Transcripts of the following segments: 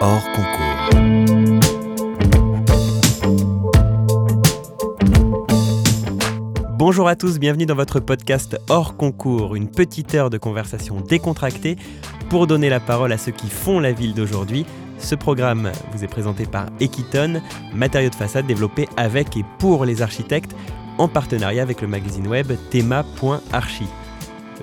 hors concours. Bonjour à tous, bienvenue dans votre podcast hors concours, une petite heure de conversation décontractée pour donner la parole à ceux qui font la ville d'aujourd'hui. Ce programme vous est présenté par Equiton, matériaux de façade développés avec et pour les architectes en partenariat avec le magazine web thema.archi.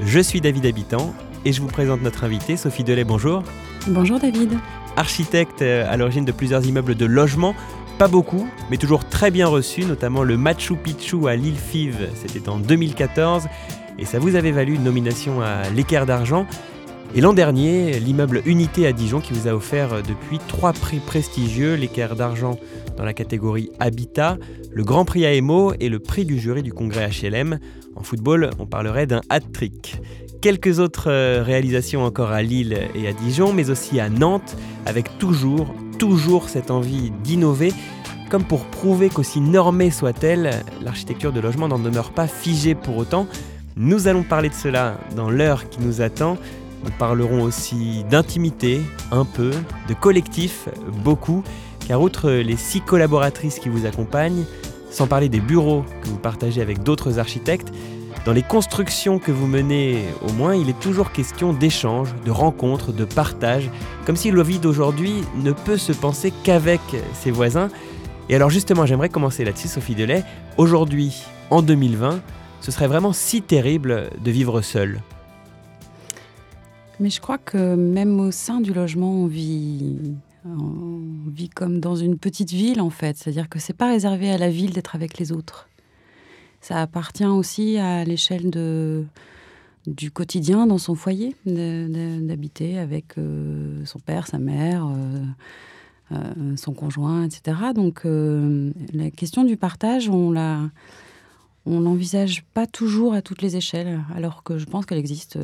Je suis David Habitant et je vous présente notre invitée, Sophie Delay. Bonjour. Bonjour David. Architecte euh, à l'origine de plusieurs immeubles de logement, pas beaucoup, mais toujours très bien reçu, notamment le Machu Picchu à l'île Five, c'était en 2014, et ça vous avait valu une nomination à l'équerre d'argent. Et l'an dernier, l'immeuble Unité à Dijon qui vous a offert euh, depuis trois prix prestigieux, l'équerre d'argent dans la catégorie Habitat, le Grand Prix AMO et le prix du jury du congrès HLM. En football, on parlerait d'un hat-trick. Quelques autres euh, réalisations encore à Lille et à Dijon, mais aussi à Nantes, avec toujours, toujours cette envie d'innover, comme pour prouver qu'aussi normée soit-elle, l'architecture de logement n'en demeure pas figée pour autant. Nous allons parler de cela dans l'heure qui nous attend. Nous parlerons aussi d'intimité, un peu, de collectif, beaucoup, car outre les six collaboratrices qui vous accompagnent, sans parler des bureaux que vous partagez avec d'autres architectes, dans les constructions que vous menez, au moins, il est toujours question d'échanges, de rencontres, de partage, comme si le vide d'aujourd'hui ne peut se penser qu'avec ses voisins. Et alors justement, j'aimerais commencer là-dessus, Sophie Delay. Aujourd'hui, en 2020, ce serait vraiment si terrible de vivre seul. Mais je crois que même au sein du logement, on vit, on vit comme dans une petite ville en fait. C'est-à-dire que c'est pas réservé à la ville d'être avec les autres. Ça appartient aussi à l'échelle du quotidien dans son foyer, d'habiter avec euh, son père, sa mère, euh, euh, son conjoint, etc. Donc la question du partage, on la, l'envisage pas toujours à toutes les échelles, alors que je pense qu'elle existe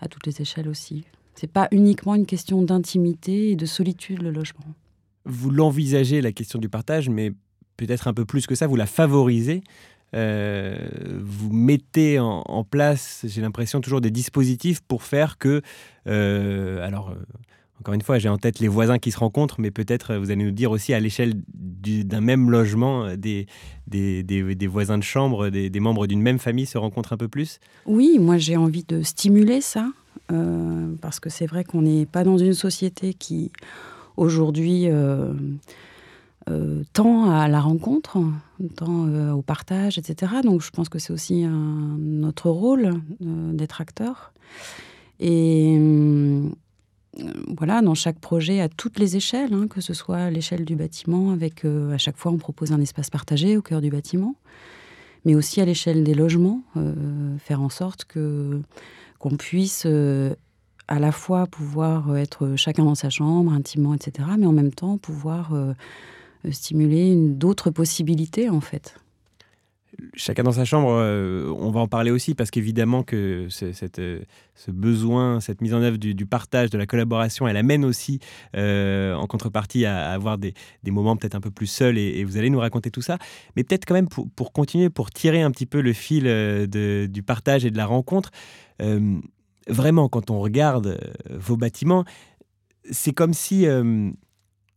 à toutes les échelles aussi. C'est pas uniquement une question d'intimité et de solitude le logement. Vous l'envisagez la question du partage, mais peut-être un peu plus que ça, vous la favorisez. Euh, vous mettez en, place, j'ai l'impression, toujours des dispositifs pour faire que, euh, alors, euh, encore une fois, j'ai en tête les voisins qui se rencontrent, mais peut-être vous allez nous dire aussi à l'échelle d'un même logement, des, des, des, voisins de chambre, des, membres d'une même famille se rencontrent un peu plus? Oui, moi j'ai envie de stimuler ça, parce que c'est vrai qu'on n'est pas dans une société qui, aujourd'hui, euh, tant à la rencontre, tant euh, au partage, etc. Donc je pense que c'est aussi notre rôle euh, d'être acteur. Et voilà, dans chaque projet, à toutes les échelles, hein, que ce soit l'échelle du bâtiment, avec à chaque fois on propose un espace partagé au cœur du bâtiment, mais aussi à l'échelle des logements, faire en sorte que qu'on puisse à la fois pouvoir être chacun dans sa chambre, intimement, etc., mais en même temps pouvoir euh, stimuler d'autres possibilités en fait. Chacun dans sa chambre, euh, on va en parler aussi parce qu'évidemment que cette, euh, ce besoin, cette mise en œuvre du, partage, de la collaboration, elle amène aussi en contrepartie à, avoir des, moments peut-être un peu plus seuls et, vous allez nous raconter tout ça. Mais peut-être quand même pour, continuer, pour tirer un petit peu le fil du partage et de la rencontre, vraiment quand on regarde vos bâtiments, c'est comme si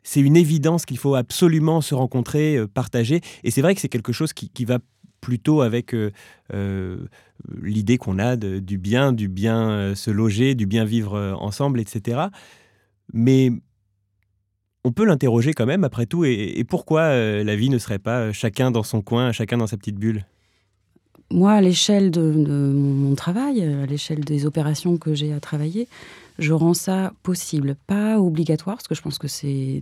c'est une évidence qu'il faut absolument se rencontrer, euh, partager. Et c'est vrai que c'est quelque chose qui, va plutôt avec euh, euh, l'idée qu'on a du bien, du bien se loger, du bien vivre ensemble, etc. Mais on peut l'interroger quand même, après tout, et, pourquoi la vie ne serait pas chacun dans son coin, chacun dans sa petite bulle? Moi, à l'échelle de, mon travail, à l'échelle des opérations que j'ai à travailler, je rends ça possible, pas obligatoire, parce que je pense que c'est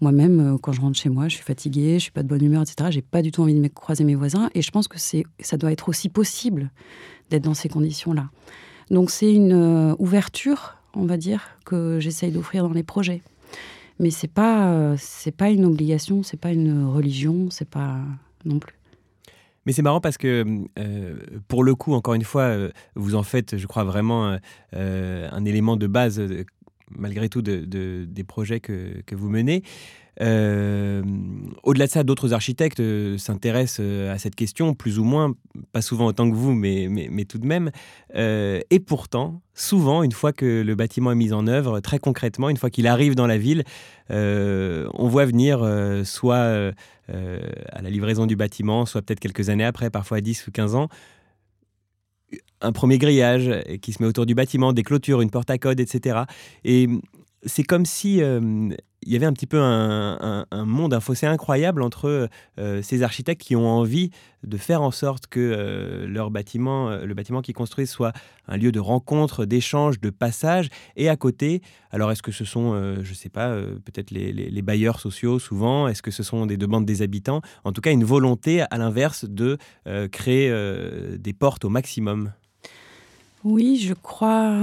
moi-même euh, quand je rentre chez moi, je suis fatiguée, je suis pas de bonne humeur, etc. J'ai pas du tout envie de croiser mes voisins, et je pense que ça doit être aussi possible d'être dans ces conditions-là. Donc c'est une euh, ouverture, on va dire, que j'essaye d'offrir dans les projets. Mais c'est pas euh, c'est pas une obligation, c'est pas une religion, c'est pas non plus. Mais c'est marrant parce que, euh, pour le coup, encore une fois, euh, vous en faites, je crois, vraiment euh, un élément de base malgré tout des projets que, que vous menez. Euh, au-delà de ça, d'autres architectes euh, s'intéressent euh, à cette question, plus ou moins, pas souvent autant que vous, mais, mais, tout de même. et pourtant, souvent, une fois que le bâtiment est mis en œuvre, très concrètement, une fois qu'il arrive dans la ville, on voit venir soit à la livraison du bâtiment, soit peut-être quelques années après, parfois 10 ou 15 ans, un premier grillage qui se met autour du bâtiment, des clôtures, une porte à code, etc. Et c'est comme si y avait un petit peu un, monde, un fossé incroyable entre euh, ces architectes qui ont envie de faire en sorte que euh, leur bâtiment, le bâtiment qu'ils construisent soit un lieu de rencontre, d'échange, de passage, et à côté, alors est-ce que ce sont, je ne sais pas, peut-être les, bailleurs sociaux souvent, est-ce que ce sont des demandes des habitants, en tout cas une volonté à l'inverse de créer des portes au maximum. Oui, je crois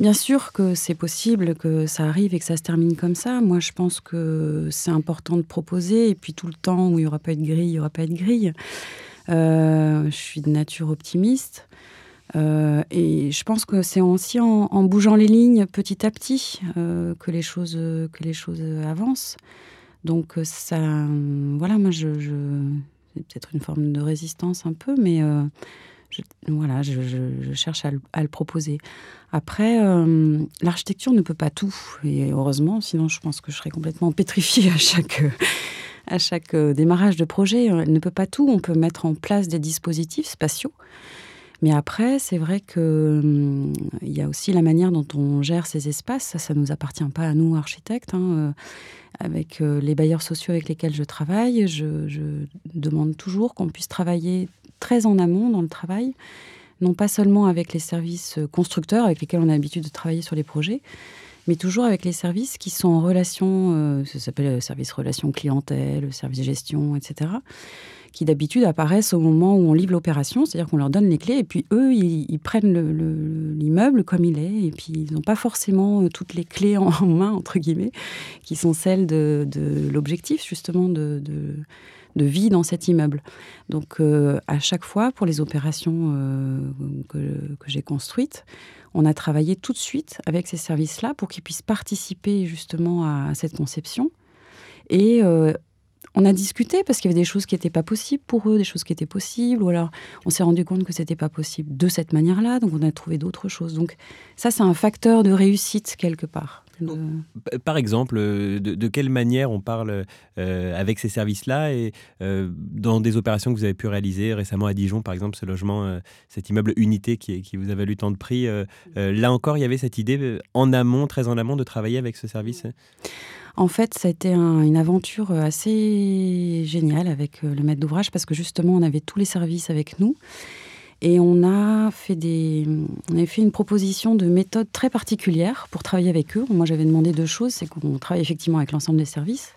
Bien sûr que c'est possible que ça arrive et que ça se termine comme ça. Moi, je pense que c'est important de proposer. Et puis tout le temps où il n'y aura pas de grille, il n'y aura pas de grille. Euh, je suis de nature optimiste. Euh, et je pense que c'est aussi en, bougeant les lignes petit à petit euh, que, les choses, que les choses avancent. Donc ça, voilà, moi, je, c'est peut-être une forme de résistance un peu, mais voilà, je, cherche à le, proposer. Après, euh, l'architecture ne peut pas tout, et heureusement, sinon je pense que je serais complètement pétrifiée à chaque, à chaque euh, démarrage de projet. Elle ne peut pas tout, on peut mettre en place des dispositifs spatiaux. Mais après, c'est vrai qu'il hum, il y a aussi la manière dont on gère ces espaces. Ça, ça nous appartient pas à nous, architectes. Hein. Euh, avec les bailleurs sociaux avec lesquels je travaille, je, je demande toujours qu'on puisse travailler très en amont dans le travail, non pas seulement avec les services constructeurs avec lesquels on a l'habitude de travailler sur les projets, mais toujours avec les services qui sont en relation, euh, ça s'appelle le service relation clientèle, le service gestion, etc., qui d'habitude apparaissent au moment où on livre l'opération, c'est-à-dire qu'on leur donne les clés et puis eux, ils, prennent l'immeuble comme il est et puis ils n'ont pas forcément euh, toutes les clés en, main, entre guillemets, qui sont celles de, l'objectif justement de vie dans cet immeuble. Donc euh, à chaque fois, pour les opérations euh, que, j'ai construites, on a travaillé tout de suite avec ces services-là pour qu'ils puissent participer justement à, cette conception. Et on a discuté parce qu'il y avait des choses qui n'étaient pas possibles pour eux, des choses qui étaient possibles, ou alors on s'est rendu compte que c'était pas possible de cette manière-là, donc on a trouvé d'autres choses. Donc ça, c'est un facteur de réussite quelque part. Par exemple, euh, de, quelle manière on parle euh, avec ces services-là et euh, dans des opérations que vous avez pu réaliser récemment à Dijon, par exemple, ce logement, cet immeuble unité qui, qui, vous a valu tant de prix, là encore, il y avait cette idée en amont, très en amont, de travailler avec ce service? En fait, ça a été une aventure assez géniale avec le maître d'ouvrage parce que justement, on avait tous les services avec nous. Et on a fait des, on avait fait une proposition de méthode très particulière pour travailler avec eux. Moi, j'avais demandé deux choses, c'est qu'on travaille effectivement avec l'ensemble des services,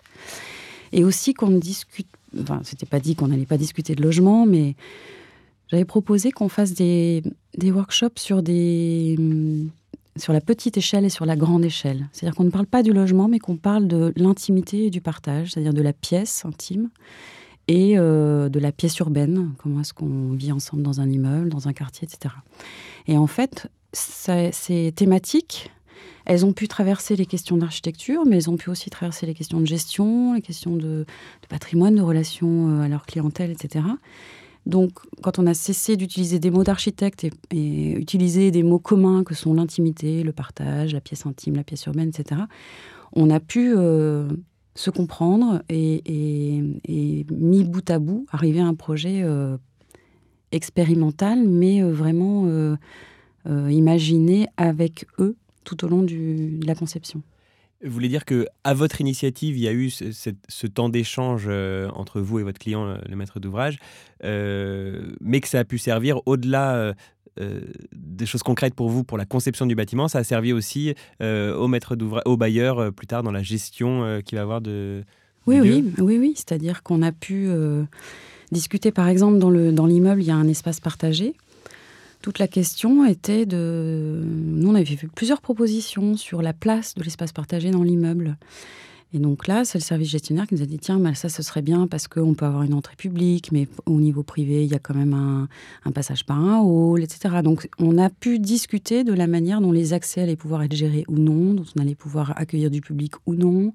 et aussi qu'on discute. Enfin, c'était pas dit qu'on n'allait pas discuter de logement, mais j'avais proposé qu'on fasse des, des workshops sur des sur la petite échelle et sur la grande échelle. C'est-à-dire qu'on ne parle pas du logement, mais qu'on parle de l'intimité et du partage, c'est-à-dire de la pièce intime et euh, de la pièce urbaine, comment est-ce qu'on vit ensemble dans un immeuble, dans un quartier, etc. Et en fait, ces thématiques, elles ont pu traverser les questions d'architecture, mais elles ont pu aussi traverser les questions de gestion, les questions de, patrimoine, de relations euh, à leur clientèle, etc. Donc, quand on a cessé d'utiliser des mots d'architecte et, et, utiliser des mots communs que sont l'intimité, le partage, la pièce intime, la pièce urbaine, etc., on a pu euh, se comprendre et, mis bout à bout, arriver à un projet euh, expérimental, mais euh, vraiment imaginé avec eux tout au long de la conception. Vous voulez dire que à votre initiative, il y a eu ce, temps d'échange entre vous et votre client, le maître d'ouvrage, mais que ça a pu servir au-delà euh, des choses concrètes pour vous pour la conception du bâtiment. Ça a servi aussi euh, au maître d'ouvrage, au bailleur euh, plus tard dans la gestion qu'il va avoir de. Oui, oui, oui, oui. C'est-à-dire qu'on a pu discuter, par exemple, dans, le, dans l'immeuble, il y a un espace partagé. Toute la question était de. Nous, on avait fait plusieurs propositions sur la place de l'espace partagé dans l'immeuble. Et donc là, c'est le service gestionnaire qui nous a dit tiens, ça, ce serait bien parce qu'on peut avoir une entrée publique, mais au niveau privé, il y a quand même un, passage par un hall, etc. Donc on a pu discuter de la manière dont les accès allaient pouvoir être gérés ou non, dont on allait pouvoir accueillir du public ou non.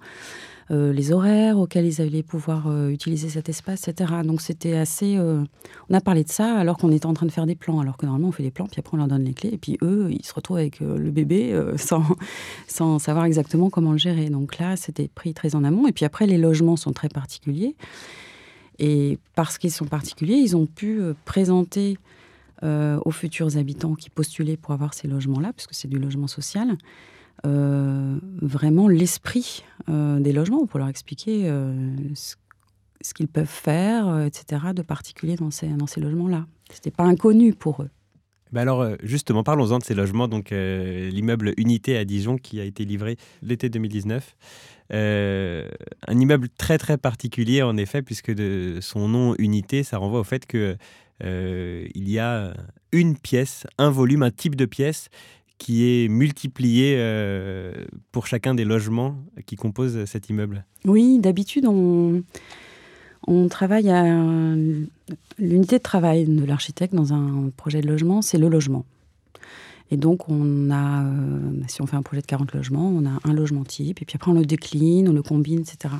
Euh, les horaires auxquels ils allaient pouvoir euh, utiliser cet espace, etc. Donc c'était assez. Euh, on a parlé de ça alors qu'on était en train de faire des plans, alors que normalement on fait des plans, puis après on leur donne les clés, et puis eux, ils se retrouvent avec le bébé sans, sans savoir exactement comment le gérer. Donc là, c'était pris très en amont. Et puis après, les logements sont très particuliers. Et parce qu'ils sont particuliers, ils ont pu présenter aux futurs habitants qui postulaient pour avoir ces logements-là, puisque c'est du logement social, vraiment l'esprit euh, des logements pour leur expliquer euh, ce, qu'ils peuvent faire, etc., de particulier dans ces, logements-là. Ce n'était pas inconnu pour eux. Bah alors justement, parlons-en de ces logements. Donc l'immeuble Unité à Dijon qui a été livré l'été 2019. un immeuble très très particulier en effet, puisque de son nom Unité, ça renvoie au fait que il y a une pièce, un volume, un type de pièce qui est multiplié euh, pour chacun des logements qui composent cet immeuble Oui, d'habitude, on, travaille à l'unité de travail de l'architecte dans un projet de logement, c'est le logement. Et donc, on a, euh, si on fait un projet de 40 logements, on a un logement type, et puis après, on le décline, on le combine, etc.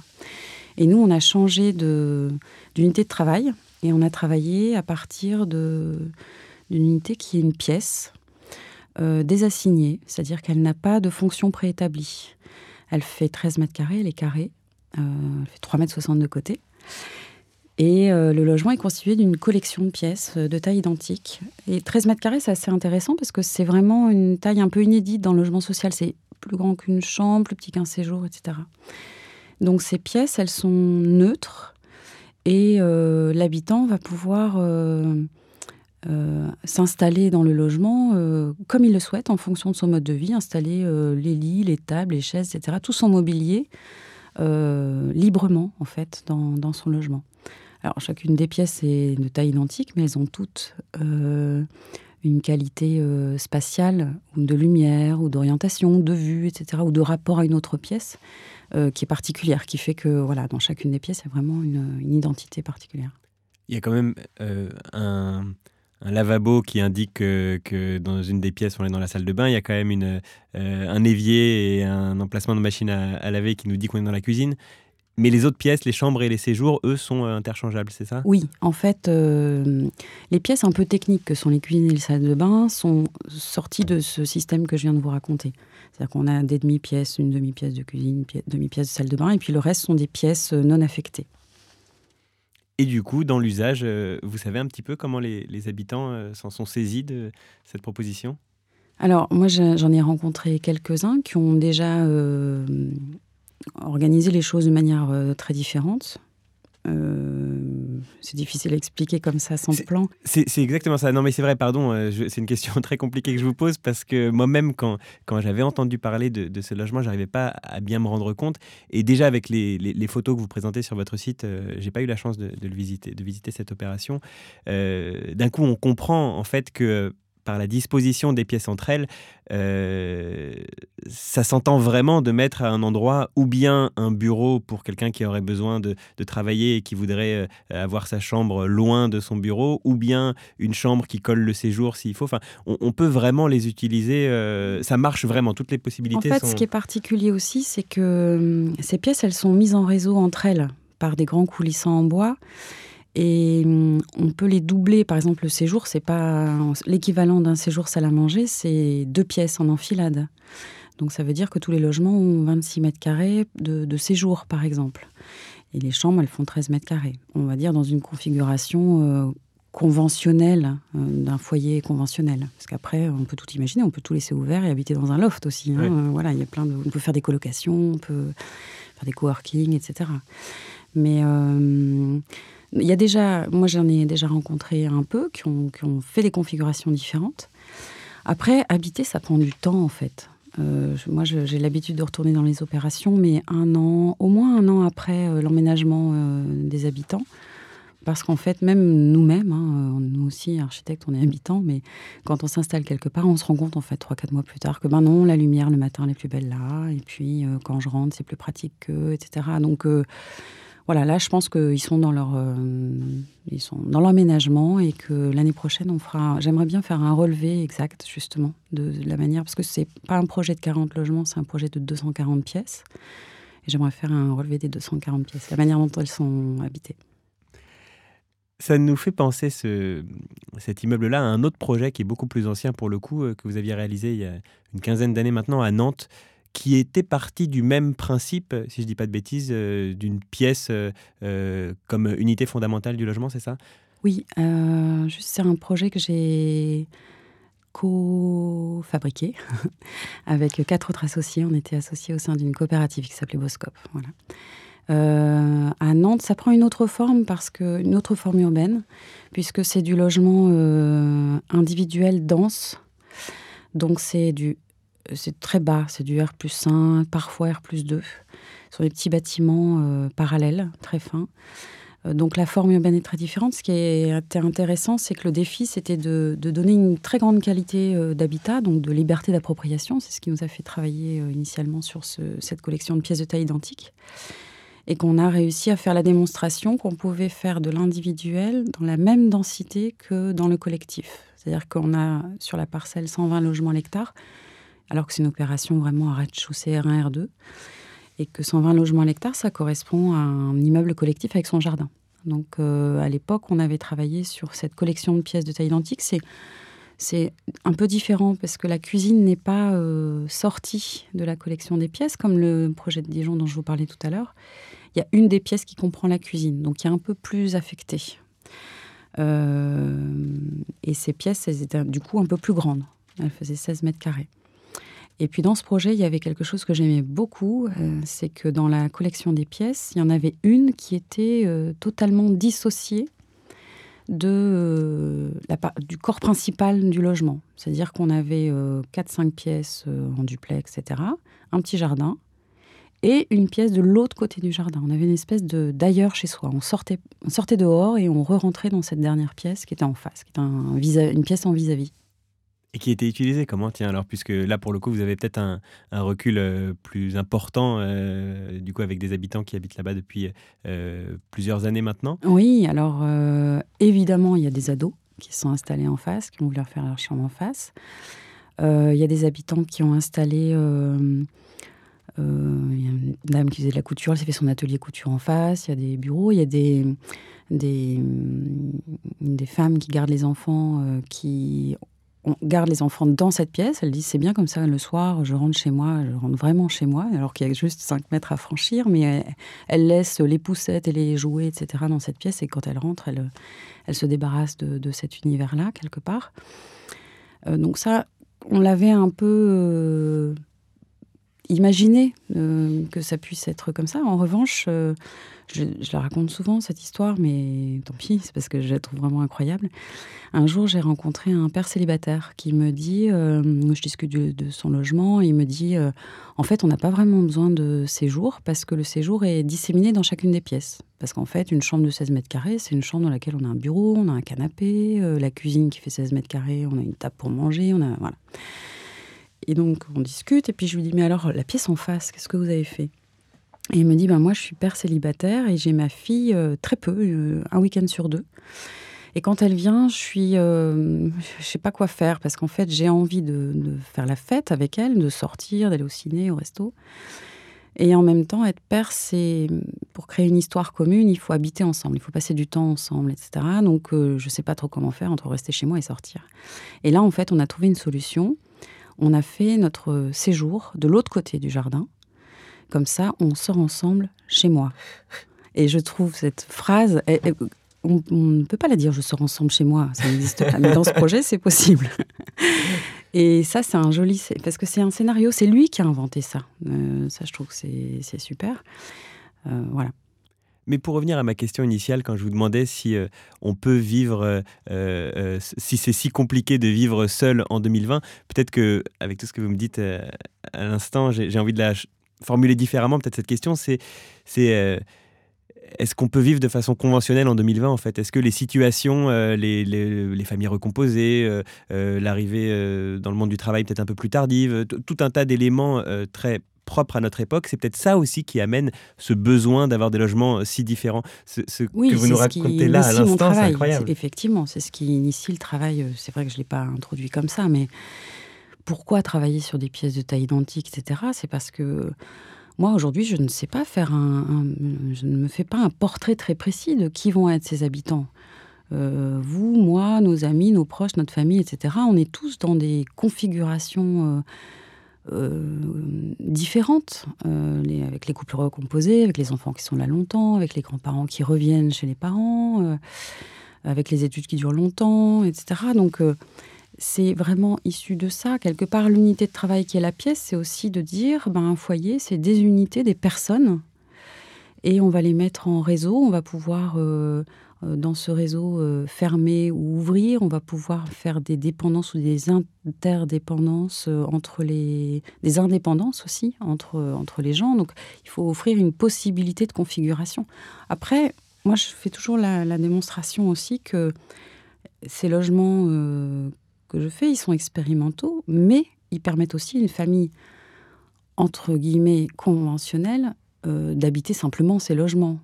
Et nous, on a changé d'unité de travail, et on a travaillé à partir d'une unité qui est une pièce euh, désassignée, c'est-à-dire qu'elle n'a pas de fonction préétablie. Elle fait 13 mètres carrés, elle est carrée, euh, elle fait 3 mètres 60 de côté. Et euh, le logement est constitué d'une collection de pièces de taille identique. Et 13 mètres carrés, c'est assez intéressant parce que c'est vraiment une taille un peu inédite dans le logement social. C'est plus grand qu'une chambre, plus petit qu'un séjour, etc. Donc ces pièces, elles sont neutres et l'habitant va pouvoir s'installer dans le logement euh, comme il le souhaite en fonction de son mode de vie, installer euh, les lits, les tables, les chaises, etc., tout son mobilier librement en fait dans, son logement. Alors chacune des pièces est de taille identique, mais elles ont toutes une qualité spatiale ou de lumière ou d'orientation, de vue, etc., ou de rapport à une autre pièce qui est particulière, qui fait que voilà, dans chacune des pièces, il y a vraiment une identité particulière. Il y a quand même un un lavabo qui indique que, dans une des pièces, on est dans la salle de bain. Il y a quand même euh, un évier et un emplacement de machine à, laver qui nous dit qu'on est dans la cuisine. Mais les autres pièces, les chambres et les séjours, eux, sont euh, interchangeables, c'est ça? Oui, en fait, euh, les pièces un peu techniques que sont les cuisines et les salles de bain sont sorties de ce système que je viens de vous raconter. C'est-à-dire qu'on a des demi-pièces, une demi-pièce de cuisine, une demi-pièce de salle de bain, et puis le reste sont des pièces non affectées. Et du coup, dans l'usage, euh, vous savez un petit peu comment les, habitants euh, s'en sont saisis de cette proposition? Alors, moi, j'en ai rencontré quelques-uns qui ont déjà euh, organisé les choses de manière très différente. Euh, c'est difficile à expliquer comme ça sans plan. C'est exactement ça. Non, mais c'est vrai, pardon, euh, c'est une question très compliquée que je vous pose parce que moi-même, quand, quand j'avais entendu parler de, ce logement, j'arrivais pas à bien me rendre compte. Et déjà, avec les, les, photos que vous présentez sur votre site, euh, j'ai pas eu la chance de, de, le visiter, de visiter cette opération. D'un coup, on comprend en fait que par la disposition des pièces entre elles, euh, ça s'entend vraiment de mettre à un endroit ou bien un bureau pour quelqu'un qui aurait besoin de, travailler et qui voudrait euh, avoir sa chambre loin de son bureau, ou bien une chambre qui colle le séjour s'il faut. Enfin, on, peut vraiment les utiliser. Euh, ça marche vraiment. Toutes les possibilités. En fait, ce qui est particulier aussi, c'est que ces pièces, elles sont mises en réseau entre elles par des grands coulissants en bois. Et hum, on peut les doubler. Par exemple, le séjour, c'est pas l'équivalent d'un séjour salle à manger, c'est deux pièces en enfilade. Donc ça veut dire que tous les logements ont 26 mètres carrés de, séjour, par exemple. Et les chambres, elles font 13 mètres carrés. On va dire dans une configuration euh, conventionnelle euh, d'un foyer conventionnel. Parce qu'après, on peut tout imaginer, on peut tout laisser ouvert et habiter dans un loft aussi. Hein. Euh, voilà, il y a plein de, on peut faire des colocations, on peut faire des coworking, etc. Mais il y a déjà, moi j'en ai déjà rencontré un peu qui ont, fait des configurations différentes. Après, habiter, ça prend du temps en fait. Euh, moi, j'ai l'habitude de retourner dans les opérations, mais un an, au moins un an après euh, l'emménagement euh, des habitants, Parce qu'en fait, même nous-mêmes, hein, nous aussi, architectes, on est habitants, mais quand on s'installe quelque part, on se rend compte, en fait, 3-4 mois plus tard, que ben non, la lumière le matin, elle est plus belle là, et puis euh, quand je rentre, c'est plus pratique que, etc. Donc euh, voilà, là, je pense qu'ils sont dans leur, euh, ils sont dans l'emménagement et que l'année prochaine, on fera. J'aimerais bien faire un relevé exact, justement, de, de la manière, parce que c'est pas un projet de 40 logements, c'est un projet de 240 pièces. Et j'aimerais faire un relevé des 240 pièces, la manière dont elles sont habitées. Ça nous fait penser ce, cet immeuble-là à un autre projet qui est beaucoup plus ancien pour le coup, euh, que vous aviez réalisé il y a une quinzaine d'années maintenant à Nantes, qui était parti du même principe, si je ne dis pas de bêtises, euh, d'une pièce euh, comme unité fondamentale du logement, c'est ça? Oui, c'est un projet que j'ai co-fabriqué avec quatre autres associés. On était associés au sein d'une coopérative qui s'appelait Boscop. Voilà. Euh, à Nantes, ça prend une autre forme parce que une autre forme urbaine, puisque c'est du logement euh, individuel dense. Donc c'est du c'est très bas, c'est du R plus 1, parfois R plus 2. Ce sont des petits bâtiments euh, parallèles, très fins. Donc la forme urbaine est très différente. Ce qui est intéressant, c'est que le défi, c'était de, donner une très grande qualité d'habitat, donc de liberté d'appropriation. C'est ce qui nous a fait travailler initialement sur cette collection de pièces de taille identique et qu'on a réussi à faire la démonstration qu'on pouvait faire de l'individuel dans la même densité que dans le collectif. C'est-à-dire qu'on a sur la parcelle 120 logements l'hectare, alors que c'est une opération vraiment à rez-de-chaussée R1, R2, et que 120 logements l'hectare, ça correspond à un immeuble collectif avec son jardin. Donc euh, à l'époque, on avait travaillé sur cette collection de pièces de taille identique. C'est un peu différent parce que la cuisine n'est pas euh, sortie de la collection des pièces, comme le projet de Dijon dont je vous parlais tout à l'heure il y a une des pièces qui comprend la cuisine, donc qui est un peu plus affectée. Euh, et ces pièces, elles étaient du coup un peu plus grandes. Elles faisaient 16 mètres carrés. Et puis dans ce projet, il y avait quelque chose que j'aimais beaucoup, euh, c'est que dans la collection des pièces, il y en avait une qui était euh, totalement dissociée la, du corps principal du logement. C'est-à-dire qu'on avait 4-5 pièces en duplex, etc. Un petit jardin, et une pièce de l'autre côté du jardin. On avait une espèce de d'ailleurs chez soi. On sortait, on sortait dehors et on re-rentrait dans cette dernière pièce qui était en face, qui était un une pièce en vis-à-vis. Et qui était utilisée comment Tiens, alors, puisque là, pour le coup, vous avez peut-être un, recul euh, plus important, euh, du coup, avec des habitants qui habitent là-bas depuis euh, plusieurs années maintenant Oui, alors, évidemment, il y a des ados qui sont installés en face, qui ont voulu faire leur chambre en face. Il y a des habitants qui ont installé il y a une dame qui faisait de la couture, elle s'est fait son atelier couture en face. Il y a des bureaux, il y a des, des, femmes qui gardent les enfants, qui on garde les enfants dans cette pièce. Elles disent c'est bien comme ça le soir, je rentre chez moi, je rentre vraiment chez moi, alors qu'il y a juste 5 mètres à franchir, mais elles, laissent les poussettes et les jouets, etc. dans cette pièce. Et quand elles rentrent, elles, elles se débarrassent de, de cet univers-là, quelque part. Euh, donc ça, on l'avait un peu imaginer euh, que ça puisse être comme ça. En revanche, euh, je, la raconte souvent cette histoire, mais tant pis, c'est parce que je la trouve vraiment incroyable. Un jour, j'ai rencontré un père célibataire qui me dit, euh, je discute de, son logement, il me dit, en fait, on n'a pas vraiment besoin de séjour parce que le séjour est disséminé dans chacune des pièces. Parce qu'en fait, une chambre de 16 mètres carrés, c'est une chambre dans laquelle on a un bureau, on a un canapé, la cuisine qui fait 16 mètres carrés, on a une table pour manger, on a voilà. Et donc, on discute, et puis je lui dis, mais alors, la pièce en face, qu'est-ce que vous avez fait? Et il me dit, ben moi, je suis père célibataire et j'ai ma fille euh, très peu, euh, un week-end sur deux. Et quand elle vient, je suis, euh, je sais pas quoi faire parce qu'en fait, j'ai envie de, faire la fête avec elle, de sortir, d'aller au ciné, au resto. Et en même temps, être père, c'est pour créer une histoire commune, il faut habiter ensemble, il faut passer du temps ensemble, etc. Donc, je ne sais pas trop comment faire entre rester chez moi et sortir. Et là, en fait, on a trouvé une solution on a fait notre séjour de l'autre côté du jardin. Comme ça, on sort ensemble chez moi. Et je trouve cette phrase, on, ne peut pas la dire je sors ensemble chez moi, ça n'existe pas. Mais dans ce projet, c'est possible. Et ça, c'est un joli. Parce que c'est un scénario, c'est lui qui a inventé ça. Euh, ça, je trouve que c'est super. Euh, voilà. Mais pour revenir à ma question initiale, quand je vous demandais si euh, on peut vivre, euh, euh, si c'est si compliqué de vivre seul en 2020, peut-être que avec tout ce que vous me dites à l'instant, j'ai envie de la formuler différemment. Peut-être cette question, c'est, est-ce qu'on peut vivre de façon conventionnelle en 2020 en fait? Est-ce que les situations, les, familles recomposées, l'arrivée dans le monde du travail peut-être un peu plus tardive, tout un tas d'éléments très propre à notre époque. C'est peut-être ça aussi qui amène ce besoin d'avoir des logements euh, si différents. Ce, que vous nous racontez là à l'instant, c'est incroyable. Effectivement, c'est ce qui initie le travail. Euh, c'est vrai que je ne l'ai pas introduit comme ça, mais pourquoi travailler sur des pièces de taille identique, etc. C'est parce que moi, aujourd'hui, je ne sais pas faire un, Je ne me fais pas un portrait très précis de qui vont être ces habitants. Euh, vous, moi, nos amis, nos proches, notre famille, etc. On est tous dans des configurations euh, différentes, euh, avec les couples recomposés, avec les enfants qui sont là longtemps, avec les grands-parents qui reviennent chez les parents, euh, avec les études qui durent longtemps, etc. Donc c'est vraiment issu de ça. Quelque part, l'unité de travail qui est la pièce, c'est aussi de dire, ben, un foyer, c'est des unités, des personnes, et on va les mettre en réseau, on va pouvoir euh, dans ce réseau euh, fermé ou ouvrir, on va pouvoir faire des dépendances ou des interdépendances euh, entre les... des indépendances aussi entre, entre les gens. Donc il faut offrir une possibilité de configuration. Après, moi je fais toujours la, démonstration aussi que ces logements que je fais, ils sont expérimentaux, mais ils permettent aussi une famille entre guillemets conventionnelle d'habiter simplement ces logements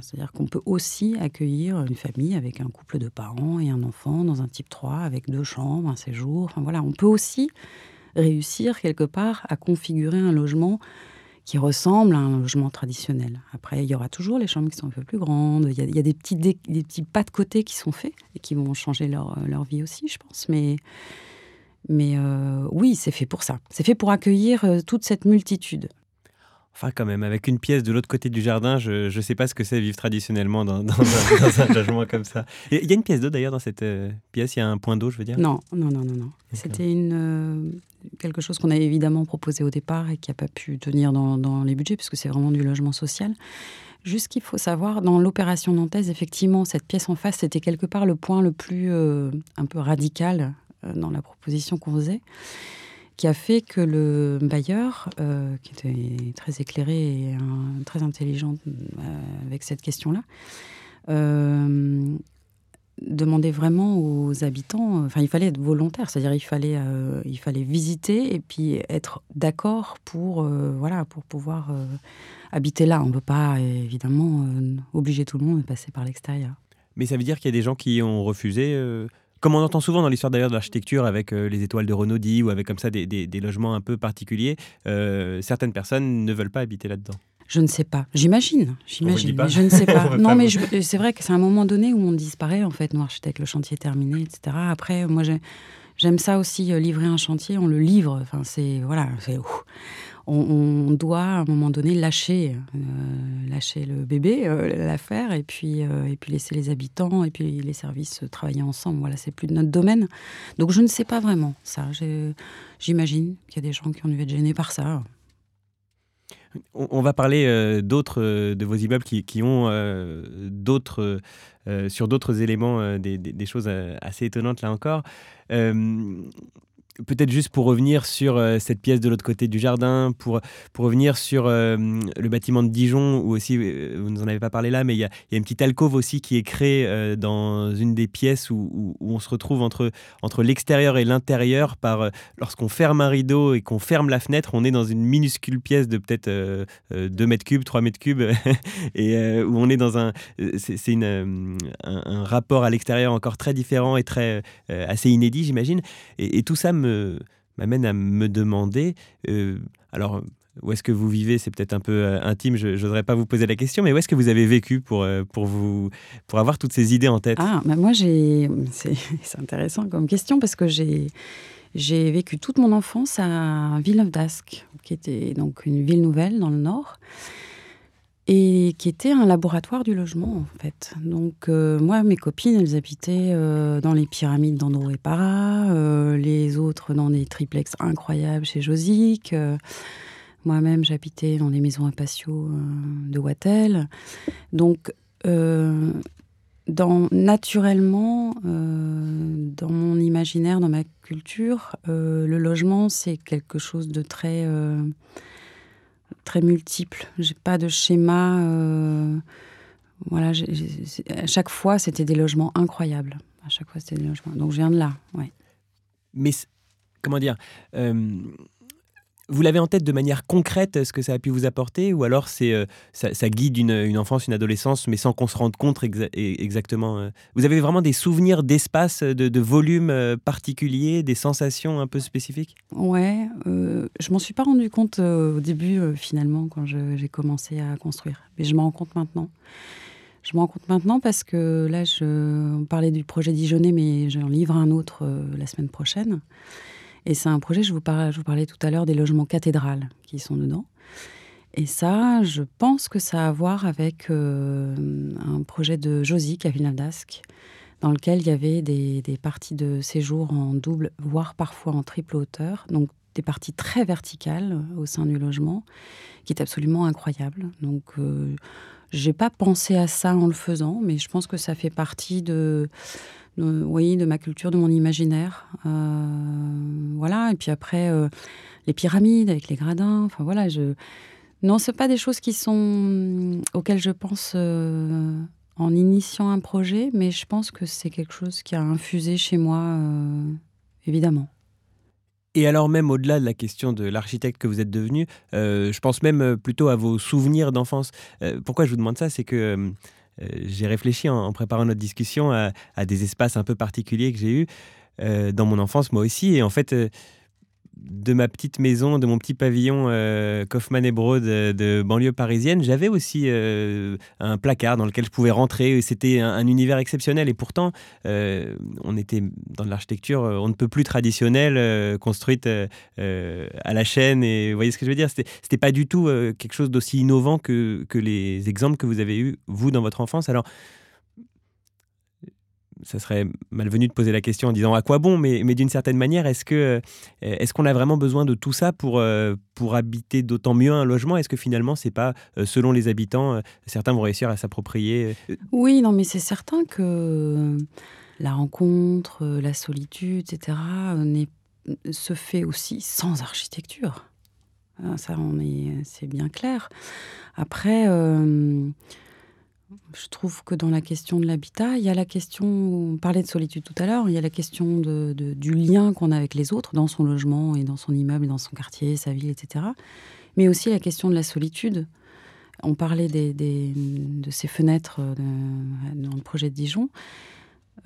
c'est-à-dire qu'on peut aussi accueillir une famille avec un couple de parents et un enfant dans un type 3 avec deux chambres, un séjour. Enfin, voilà, on peut aussi réussir quelque part à configurer un logement qui ressemble à un logement traditionnel. Après, il y aura toujours les chambres qui sont un peu plus grandes. Il y a, des, petits des petits pas de côté qui sont faits et qui vont changer leur, leur vie aussi, je pense. Mais, mais euh, oui, c'est fait pour ça. C'est fait pour accueillir euh, toute cette multitude. Enfin, quand même, avec une pièce de l'autre côté du jardin, je ne sais pas ce que c'est vivre traditionnellement dans, un, logement comme ça. Il y a une pièce d'eau d'ailleurs dans cette euh, pièce, il y a un point d'eau, je veux dire? Non, non, non, non. non. C'était une, euh, quelque chose qu'on avait évidemment proposé au départ et qui n'a pas pu tenir dans, les budgets, puisque c'est vraiment du logement social. Juste qu'il faut savoir, dans l'opération nantaise, effectivement, cette pièce en face, c'était quelque part le point le plus euh, un peu radical dans la proposition qu'on faisait qui a fait que le bailleur, euh, qui était très éclairé et très intelligent euh, avec cette question-là, euh, demandait vraiment aux habitants, enfin il fallait être volontaire, c'est-à-dire il fallait, il fallait visiter et puis être d'accord pour, voilà, pour pouvoir habiter là. On ne peut pas évidemment obliger tout le monde de passer par l'extérieur. Mais ça veut dire qu'il y a des gens qui ont refusé comme on entend souvent dans l'histoire d'ailleurs de l'architecture avec euh, les étoiles de Renaudie ou avec comme ça des, logements un peu particuliers, euh, certaines personnes ne veulent pas habiter là-dedans. Je ne sais pas. J'imagine. J'imagine. je ne sais pas. non, mais c'est vrai que c'est un moment donné où on disparaît, en fait, nous, architectes, le chantier est terminé, etc. Après, moi, j'aime ça aussi, euh, livrer un chantier, on le livre. Enfin, c'est. Voilà. C'est on, doit à un moment donné lâcher, euh, lâcher le bébé, euh, l'affaire, et puis, euh, et puis laisser les habitants et puis les services travailler ensemble. Voilà, c'est plus de notre domaine. Donc je ne sais pas vraiment ça. J'imagine qu'il y a des gens qui ont dû être gênés par ça. On, va parler d'autres de vos immeubles qui, ont d'autres sur d'autres éléments des, des, choses assez étonnantes là encore peut-être juste pour revenir sur euh, cette pièce de l'autre côté du jardin, pour, pour revenir sur euh, le bâtiment de Dijon, où aussi, euh, vous ne nous en avez pas parlé là, mais il y a, une petite alcôve aussi qui est créée dans une des pièces où, on se retrouve entre, entre l'extérieur et l'intérieur. par Lorsqu'on ferme un rideau et qu'on ferme la fenêtre, on est dans une minuscule pièce de peut-être 2 mètres cubes, 3 mètres cubes, et où on est dans un... C'est un, un, rapport à l'extérieur encore très différent et très assez inédit, j'imagine. Et tout ça me m'amène à me demander, euh, alors où est-ce que vous vivez? C'est peut-être un peu euh, intime, je n'oserais pas vous poser la question, mais où est-ce que vous avez vécu pour, euh, pour, vous, pour avoir toutes ces idées en tête? Ah, bah moi, j'ai... C'est, intéressant comme question parce que j'ai, j'ai vécu toute mon enfance à Villeneuve d'Ascq, qui était donc une ville nouvelle dans le nord et qui était un laboratoire du logement en fait. Donc euh, moi, mes copines, elles habitaient euh, dans les pyramides d'Andro et Para, euh, les autres dans des triplex incroyables chez Josique. Moi-même, j'habitais dans des maisons à de Wattel. Donc naturellement, dans mon imaginaire, dans ma culture, le logement, c'est quelque chose de très très multiples. J'ai pas de schéma. Euh, voilà, à chaque fois, c'était des logements incroyables. À chaque fois, c'était des logements. Donc, je viens de là, ouais. Mais comment dire vous l'avez en tête de manière concrète, ce que ça a pu vous apporter, ou alors c'est euh, ça, guide une, enfance, une adolescence, mais sans qu'on se rende compte exactement. Euh. Vous avez vraiment des souvenirs d'espace, de, volume euh, particulier, des sensations un peu spécifiques? Ouais, je m'en suis pas rendu compte au début, finalement, quand j'ai commencé à construire. Mais je m'en rends compte maintenant. Je m'en rends compte maintenant parce que là, je, on parlait du projet Dijonais, mais j'en livre un autre la semaine prochaine. Et c'est un projet, je vous, parlais, tout à l'heure des logements cathédrales qui sont dedans. Et ça, je pense que ça a à voir avec euh, un projet de Josic à Villeneuve dans lequel il y avait des, parties de séjour en double, voire parfois en triple hauteur. Donc des parties très verticales au sein du logement, qui est absolument incroyable. Donc euh, j'ai pas pensé à ça en le faisant, mais je pense que ça fait partie de de, oui, de ma culture, de mon imaginaire. Euh, voilà. Et puis après, euh, les pyramides avec les gradins. Enfin voilà, je. Non, c'est pas des choses qui sont auxquelles je pense euh, en initiant un projet, mais je pense que c'est quelque chose qui a infusé chez moi, évidemment. Et alors même au-delà de la question de l'architecte que vous êtes devenu, je pense même plutôt à vos souvenirs d'enfance. pourquoi je vous demande ça C'est que j'ai réfléchi en, préparant notre discussion à, des espaces un peu particuliers que j'ai eus euh, dans mon enfance, moi aussi. Et en fait, euh, de ma petite maison, de mon petit pavillon euh, Kaufmann et Broad de, banlieue parisienne, j'avais aussi un placard dans lequel je pouvais rentrer. C'était un, univers exceptionnel. Et pourtant, on était dans de l'architecture, on ne peut plus traditionnelle, construite à la chaîne. Et vous voyez ce que je veux dire? C'était pas du tout quelque chose d'aussi innovant que, que les exemples que vous avez eus, vous, dans votre enfance. Alors, ça serait malvenu de poser la question en disant à quoi bon, mais, d'une certaine manière, est-ce que euh, est-ce qu'on a vraiment besoin de tout ça pour, euh, pour habiter d'autant mieux un logement? Est-ce que finalement, c'est pas euh, selon les habitants, certains vont réussir à s'approprier Oui, non, mais c'est certain que la rencontre, la solitude, etc., se fait aussi sans architecture. Ça, on est, c'est bien clair. Après je trouve que dans la question de l'habitat, il y a la question, on parlait de solitude tout à l'heure, il y a la question du lien qu'on a avec les autres dans son logement et dans son immeuble, dans son quartier, sa ville, etc. Mais aussi la question de la solitude. On parlait des, de ces fenêtres euh, dans le projet de Dijon.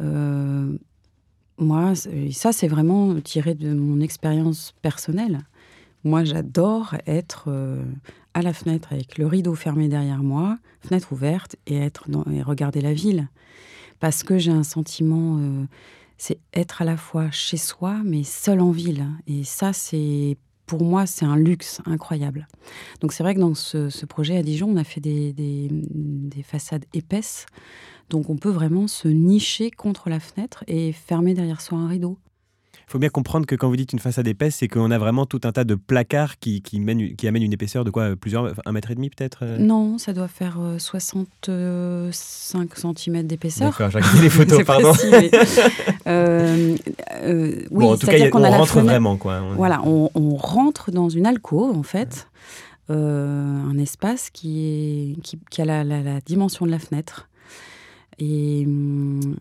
Euh, moi, ça, c'est vraiment tiré de mon expérience personnelle. Moi, j'adore être euh, à la fenêtre avec le rideau fermé derrière moi, fenêtre ouverte, et, être et regarder la ville. Parce que j'ai un sentiment, euh, c'est être à la fois chez soi, mais seul en ville. Et ça, c'est pour moi, c'est un luxe incroyable. Donc c'est vrai que dans ce, projet à Dijon, on a fait des, des, façades épaisses. Donc on peut vraiment se nicher contre la fenêtre et fermer derrière soi un rideau. Il faut bien comprendre que quand vous dites une façade épaisse, c'est qu'on a vraiment tout un tas de placards qui, qui, mènent, qui amènent une épaisseur de quoi Plusieurs, un mètre et demi peut-être euh? Non, ça doit faire 65 cm d'épaisseur. D'accord, j'ai les photos, pardon. Euh, euh, oui, en tout cas, on, rentre vraiment. Quoi. Voilà, on, rentre dans une alcôve, en fait. un espace qui, est, qui, a la, la, dimension de la fenêtre. Et hum,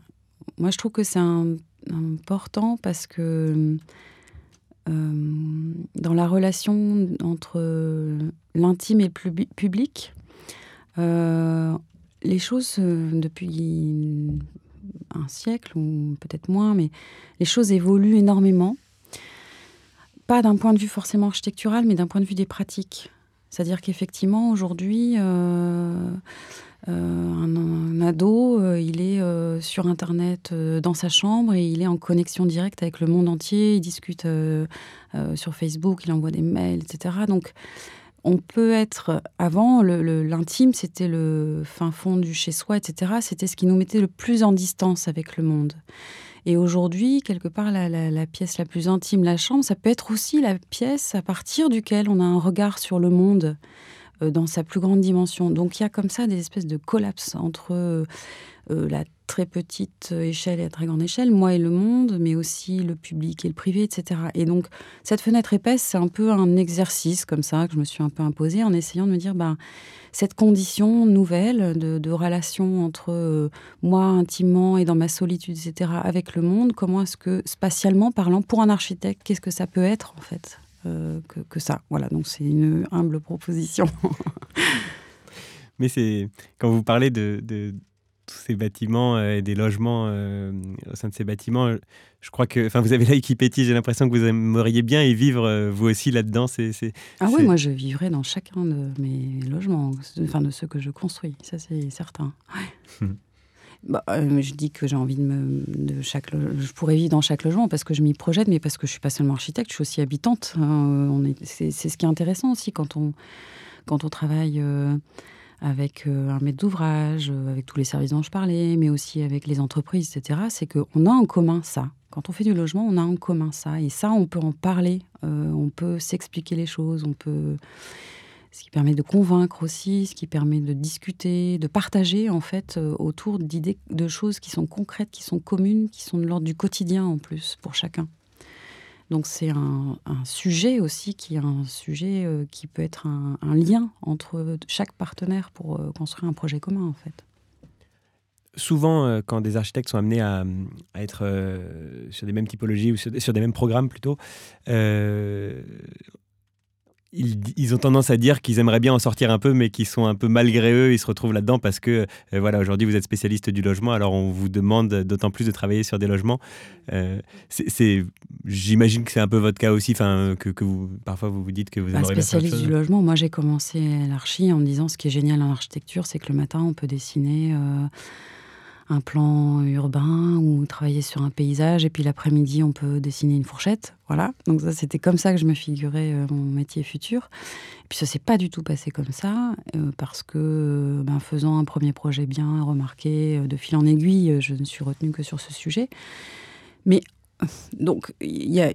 moi, je trouve que c'est un important parce que euh, dans la relation entre l'intime et le public, euh, les choses, euh, depuis un siècle ou peut-être moins, mais les choses évoluent énormément. Pas d'un point de vue forcément architectural, mais d'un point de vue des pratiques. C'est-à-dire qu'effectivement, aujourd'hui, un, ado, euh, il est euh, sur Internet dans sa chambre et il est en connexion directe avec le monde entier. Il discute sur Facebook, il envoie des mails, etc. Donc, on peut être. Avant, l'intime, c'était le fin fond du chez-soi, etc. C'était ce qui nous mettait le plus en distance avec le monde. Et aujourd'hui, quelque part, la, pièce la plus intime, la chambre, ça peut être aussi la pièce à partir duquel on a un regard sur le monde. Euh, dans sa plus grande dimension. Donc il y a comme ça des espèces de collapse entre euh, euh, la très petite échelle et à très grande échelle, moi et le monde, mais aussi le public et le privé, etc. Et donc, cette fenêtre épaisse, c'est un peu un exercice comme ça que je me suis un peu imposé en essayant de me dire, ben, cette condition nouvelle de, relation entre moi intimement et dans ma solitude, etc., avec le monde, comment est-ce que, spatialement parlant, pour un architecte, qu'est-ce que ça peut être, en fait, euh, que, ça Voilà, donc c'est une humble proposition. Mais c'est quand vous parlez de tous ces bâtiments euh, et des logements euh, au sein de ces bâtiments. Je crois que, enfin, vous avez l'œil qui pétille. J'ai l'impression que vous aimeriez bien y vivre euh, vous aussi là-dedans. C'est, ah oui, moi je vivrais dans chacun de mes logements, enfin de ceux que je construis. Ça c'est certain. Bah, je dis que j'ai envie de me, chaque, je pourrais vivre dans chaque logement parce que je m'y projette, mais parce que je suis pas seulement architecte, je suis aussi habitante. Hein. est, c'est, ce qui est intéressant aussi quand on, quand on travaille avec euh, un maître d'ouvrage, euh, avec tous les services dont je parlais, mais aussi avec les entreprises, etc., c'est qu'on a en commun ça. Quand on fait du logement, on a en commun ça. Et ça, on peut en parler, euh, on peut s'expliquer les choses, on peut... Ce qui permet de convaincre aussi, ce qui permet de discuter, de partager en fait autour d'idées, de choses qui sont concrètes, qui sont communes, qui sont de l'ordre du quotidien en plus pour chacun. Donc c'est un, sujet aussi qui est un sujet euh, qui peut être un, lien entre chaque partenaire pour euh, construire un projet commun en fait. Souvent, euh, quand des architectes sont amenés à, être sur des mêmes typologies ou sur des mêmes programmes plutôt, ils, ont tendance à dire qu'ils aimeraient bien en sortir un peu, mais qu'ils sont un peu malgré eux, ils se retrouvent là-dedans parce que, euh, voilà, aujourd'hui vous êtes spécialiste du logement, alors on vous demande d'autant plus de travailler sur des logements. Euh, c'est, j'imagine que c'est un peu votre cas aussi, enfin, que, que, vous, parfois vous vous dites que vous bah, aimeriez spécialiste du logement, moi j'ai commencé l'archi en me disant ce qui est génial en architecture, c'est que le matin on peut dessiner. Euh, un plan urbain ou travailler sur un paysage et puis l'après-midi on peut dessiner une fourchette. Voilà. Donc ça c'était comme ça que je me figurais euh, mon métier futur. Puis ça s'est pas du tout passé comme ça euh, parce que euh, ben, faisant un premier projet bien remarqué de fil en aiguille, je ne suis retenue que sur ce sujet. Mais donc, y a,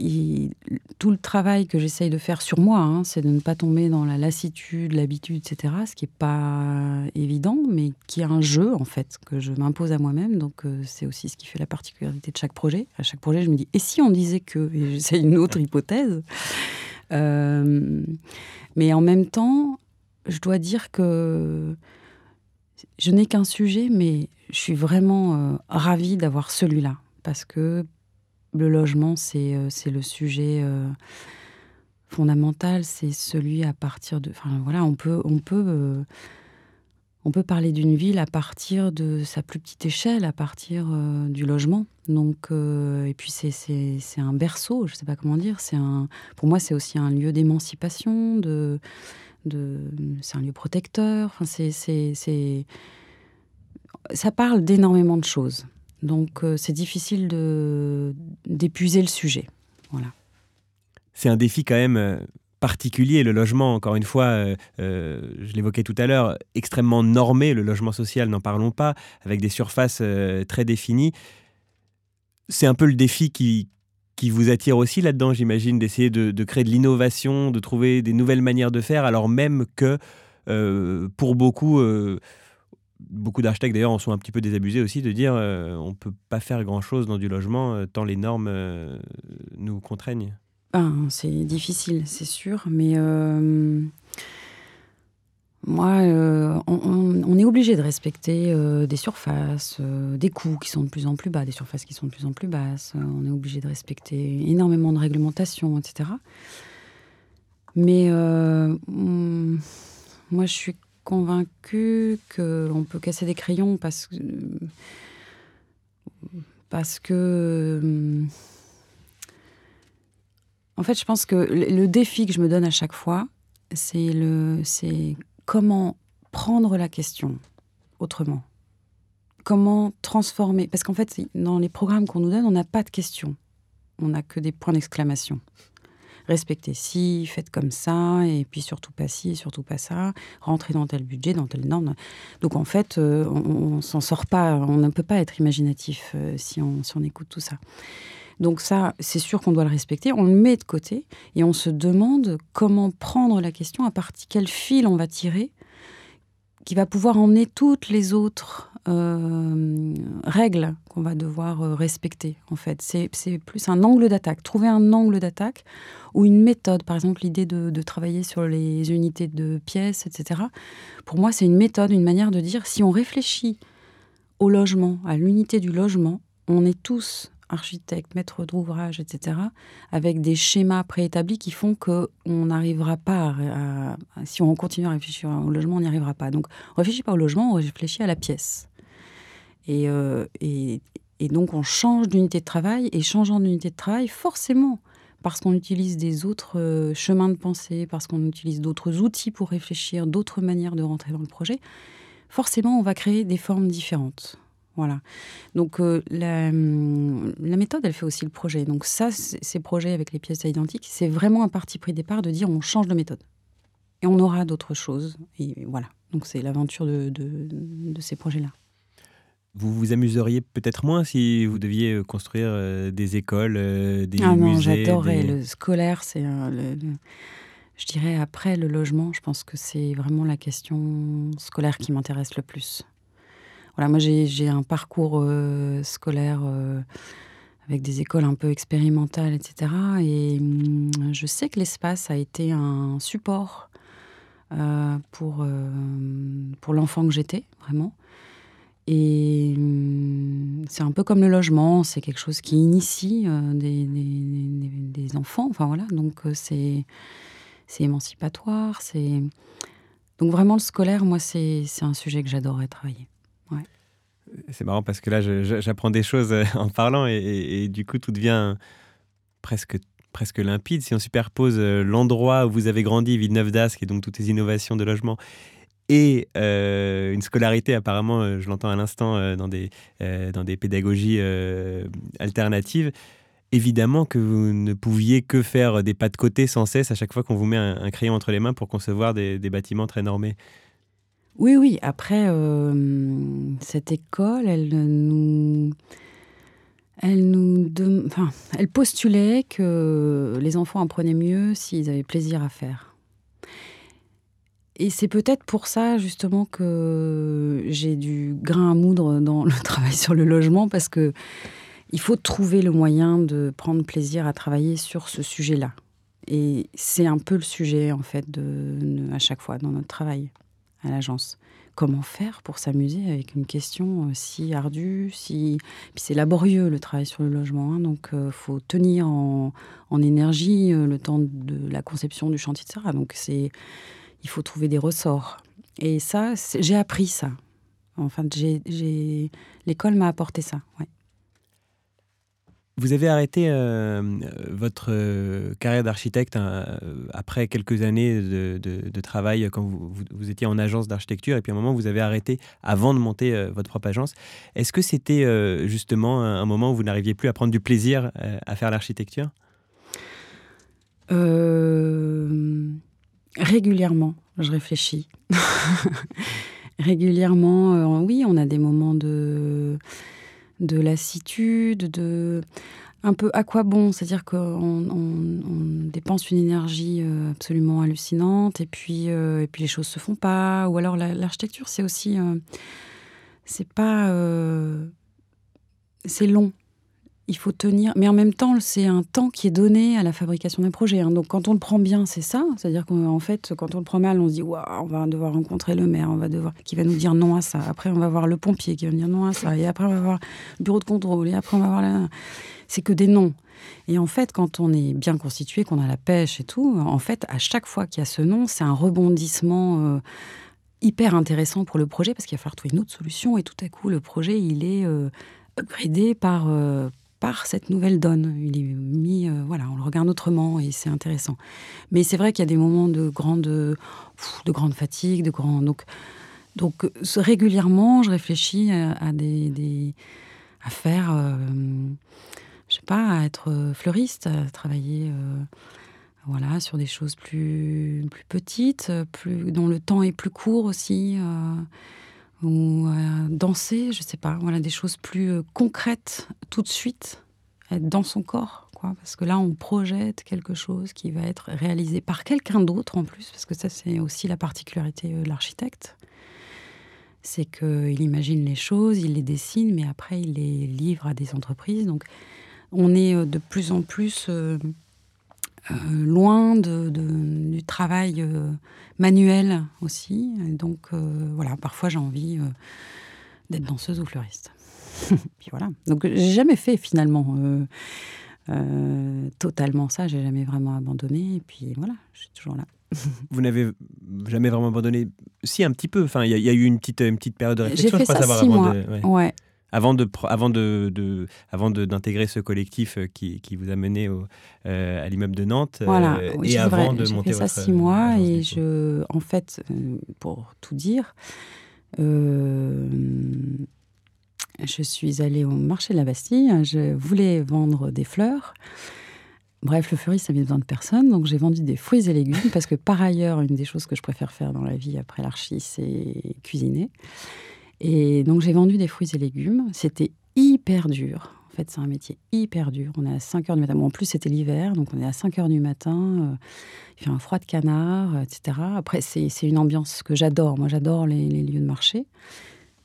tout le travail que j'essaye de faire sur moi, hein, c'est de ne pas tomber dans la lassitude, l'habitude, etc. Ce qui n'est pas évident, mais qui est un jeu, en fait, que je m'impose à moi-même. Donc, euh, c'est aussi ce qui fait la particularité de chaque projet. À chaque projet, je me dis, et si on disait que Et j'essaie une autre hypothèse. Euh, mais en même temps, je dois dire que je n'ai qu'un sujet, mais je suis vraiment euh, ravie d'avoir celui-là. Parce que le logement, c'est euh, le sujet euh, fondamental, c'est celui à partir de. Enfin voilà, on peut, on peut, euh, on peut parler d'une ville à partir de sa plus petite échelle, à partir du logement. Donc, et puis c'est un berceau, je ne sais pas comment dire. Pour moi, c'est aussi un lieu d'émancipation, de, c'est un lieu protecteur. Enfin, c'est, ça parle d'énormément de choses. Donc euh, c'est difficile d'épuiser le sujet. Voilà. C'est un défi quand même euh, particulier, le logement, encore une fois, euh, je l'évoquais tout à l'heure, extrêmement normé, le logement social, n'en parlons pas, avec des surfaces très définies. C'est un peu le défi qui, qui vous attire aussi là-dedans, j'imagine, d'essayer de, de, créer de l'innovation, de trouver des nouvelles manières de faire, alors même que pour beaucoup beaucoup d'architectes d'ailleurs en sont un petit peu désabusés aussi de dire euh, on ne peut pas faire grand-chose dans du logement euh, tant les normes euh, nous contraignent. Ben, c'est difficile, c'est sûr, mais moi, on, est obligé de respecter des surfaces, des coûts qui sont de plus en plus bas, des surfaces qui sont de plus en plus basses. on est obligé de respecter énormément de réglementations, etc. Mais moi, je suis convaincu qu'on peut casser des crayons parce que. Parce que. En fait, je pense que le défi que je me donne à chaque fois, c'est le, c'est comment prendre la question autrement. Comment transformer Parce qu'en fait, dans les programmes qu'on nous donne, on n'a pas de questions. On n'a que des points d'exclamation respectez ci, faites comme ça, et puis surtout pas ci, surtout pas ça, rentrez dans tel budget, dans telle norme. Donc en fait, euh, on, s'en sort pas, on ne peut pas être imaginatif euh, si, on, si on écoute tout ça. Donc ça, c'est sûr qu'on doit le respecter, on le met de côté et on se demande comment prendre la question, à partir quel fil on va tirer qui va pouvoir emmener toutes les autres règles qu'on va devoir respecter, en fait. C'est plus un angle d'attaque. Trouver un angle d'attaque ou une méthode. Par exemple, l'idée de, travailler sur les unités de pièces, etc. Pour moi, c'est une méthode, une manière de dire si on réfléchit au logement, à l'unité du logement, on est tous architectes, maîtres d'ouvrage, etc., avec des schémas préétablis qui font qu'on n'arrivera pas à, Si on continue à réfléchir au logement, on n'y arrivera pas. Donc, on ne réfléchit pas au logement, on réfléchit à la pièce. Et, euh, et, donc, on change d'unité de travail, et changeant d'unité de travail, forcément, parce qu'on utilise des autres euh, chemins de pensée, parce qu'on utilise d'autres outils pour réfléchir, d'autres manières de rentrer dans le projet, forcément, on va créer des formes différentes. Voilà. Donc euh, la, méthode, elle fait aussi le projet. Donc ça, ces projets avec les pièces identiques, c'est vraiment un parti pris départ de dire on change de méthode. Et on aura d'autres choses. Et voilà. Donc c'est l'aventure de, ces projets-là. Vous vous amuseriez peut-être moins si vous deviez euh, construire euh, des écoles, des ah non, j'adorerais. Le scolaire, c'est je dirais après le logement, je pense que c'est vraiment la question scolaire qui m'intéresse le plus. Voilà, moi j'ai un parcours euh, scolaire euh, avec des écoles un peu expérimentales, etc. Et hum, je sais que l'espace a été un support euh, pour, pour l'enfant que j'étais, vraiment. Et hum, c'est un peu comme le logement, c'est quelque chose qui initie des, des, enfants. Enfin voilà, donc c'est c'est émancipatoire. Donc vraiment le scolaire, moi c'est un sujet que j'adorerais travailler. C'est marrant parce que là, j'apprends des choses euh, en parlant et, du coup, tout devient presque, presque limpide. Si on superpose euh, l'endroit où vous avez grandi, Villeneuve d'Ascq, et donc toutes ces innovations de logement, et euh, une scolarité, apparemment, je l'entends à l'instant, dans, des, dans des pédagogies alternatives, évidemment que vous ne pouviez que faire des pas de côté sans cesse à chaque fois qu'on vous met un, crayon entre les mains pour concevoir des, bâtiments très normés. Oui, oui. Après, euh, cette école, elle nous, elle nous, enfin, elle postulait que les enfants apprenaient mieux s'ils avaient plaisir à faire. Et c'est peut-être pour ça justement que j'ai du grain à moudre dans le travail sur le logement parce que il faut trouver le moyen de prendre plaisir à travailler sur ce sujet-là. Et c'est un peu le sujet en fait à chaque fois dans notre travail à l'agence. Comment faire pour s'amuser avec une question euh, si ardue, si puis c'est laborieux le travail sur le logement, hein, donc euh, faut tenir en, énergie euh, le temps de la conception du chantier, etc. Donc c'est il faut trouver des ressorts. Et ça, j'ai appris ça. Enfin, j'ai l'école m'a apporté ça. Ouais. Vous avez arrêté euh, votre euh, carrière d'architecte hein, euh, après quelques années de, travail quand vous, étiez en agence d'architecture et puis à un moment vous avez arrêté avant de monter votre propre agence. Est-ce que c'était justement un moment où vous n'arriviez plus à prendre du plaisir à faire l'architecture? Régulièrement, je réfléchis. régulièrement, oui, on a des moments de de lassitude, de un peu à quoi bon, c'est-à-dire qu'on dépense une énergie euh, absolument hallucinante et puis euh, et puis les choses se font pas. Ou alors l'architecture, c'est aussi euh, c'est pas c'est long il faut tenir. Mais en même temps, c'est un temps qui est donné à la fabrication d'un projet. Hein. Donc quand on le prend bien, c'est ça. C'est-à-dire qu'en fait, quand on le prend mal, on se dit waouh, on va devoir rencontrer le maire, on va devoir qui va nous dire non à ça. Après, on va voir le pompier qui va nous dire non à ça. Et après, on va voir le bureau de contrôle. Et après, on va voir la... C'est que des noms. Et en fait, quand on est bien constitué, qu'on a la pêche et tout, en fait, à chaque fois qu'il y a ce nom, c'est un rebondissement. Euh, hyper intéressant pour le projet parce qu'il va falloir trouver une autre solution et tout à coup le projet il est euh, upgradé par, euh, par cette nouvelle donne. Il est mis, euh, voilà, on le regarde autrement et c'est intéressant. Mais c'est vrai qu'il y a des moments de grande, de fatigue, de. Donc, donc régulièrement, je réfléchis à, des, à faire, euh, je sais pas, à être fleuriste, à travailler. Euh, voilà, sur des choses plus, plus petites, plus, dont le temps est plus court aussi ou euh, danser, je sais pas, voilà des choses plus euh, concrètes tout de suite, être dans son corps, quoi, parce que là on projette quelque chose qui va être réalisé par quelqu'un d'autre en plus, parce que ça c'est aussi la particularité euh, de l'architecte, c'est qu'il imagine les choses, il les dessine, mais après il les livre à des entreprises. Donc on est de plus en plus loin de, du travail manuel aussi. donc voilà, parfois j'ai envie d'être danseuse ou fleuriste. Puis voilà. Donc j'ai jamais fait finalement totalement ça. J'ai jamais vraiment abandonné. Et puis voilà, je suis toujours là. Vous n'avez jamais vraiment abandonné? Si, un petit peu. Enfin, il y, a eu une petite, une petite période de réflexion, je crois. Six mois. ouais. Avant de avant de, de avant d'intégrer ce collectif euh, qui, qui, vous a mené au, euh, à l'immeuble de Nantes voilà, euh, et avant de monter fait ça six mois et je en fait pour tout dire je suis allée au marché de la Bastille je voulais vendre des fleurs. Bref, le fleuriste, avait besoin de personne, donc j'ai vendu des fruits et légumes, parce que par ailleurs, une des choses que je préfère faire dans la vie après l'archi, c'est cuisiner. Et donc j'ai vendu des fruits et légumes. C'était hyper dur. En fait, c'est un métier hyper dur. On est à 5 heures du matin. en plus, c'était l'hiver, donc on est à 5 heures du matin. Euh, il fait un froid de canard, etc. Après, c'est une ambiance que j'adore. Moi, j'adore les, lieux de marché.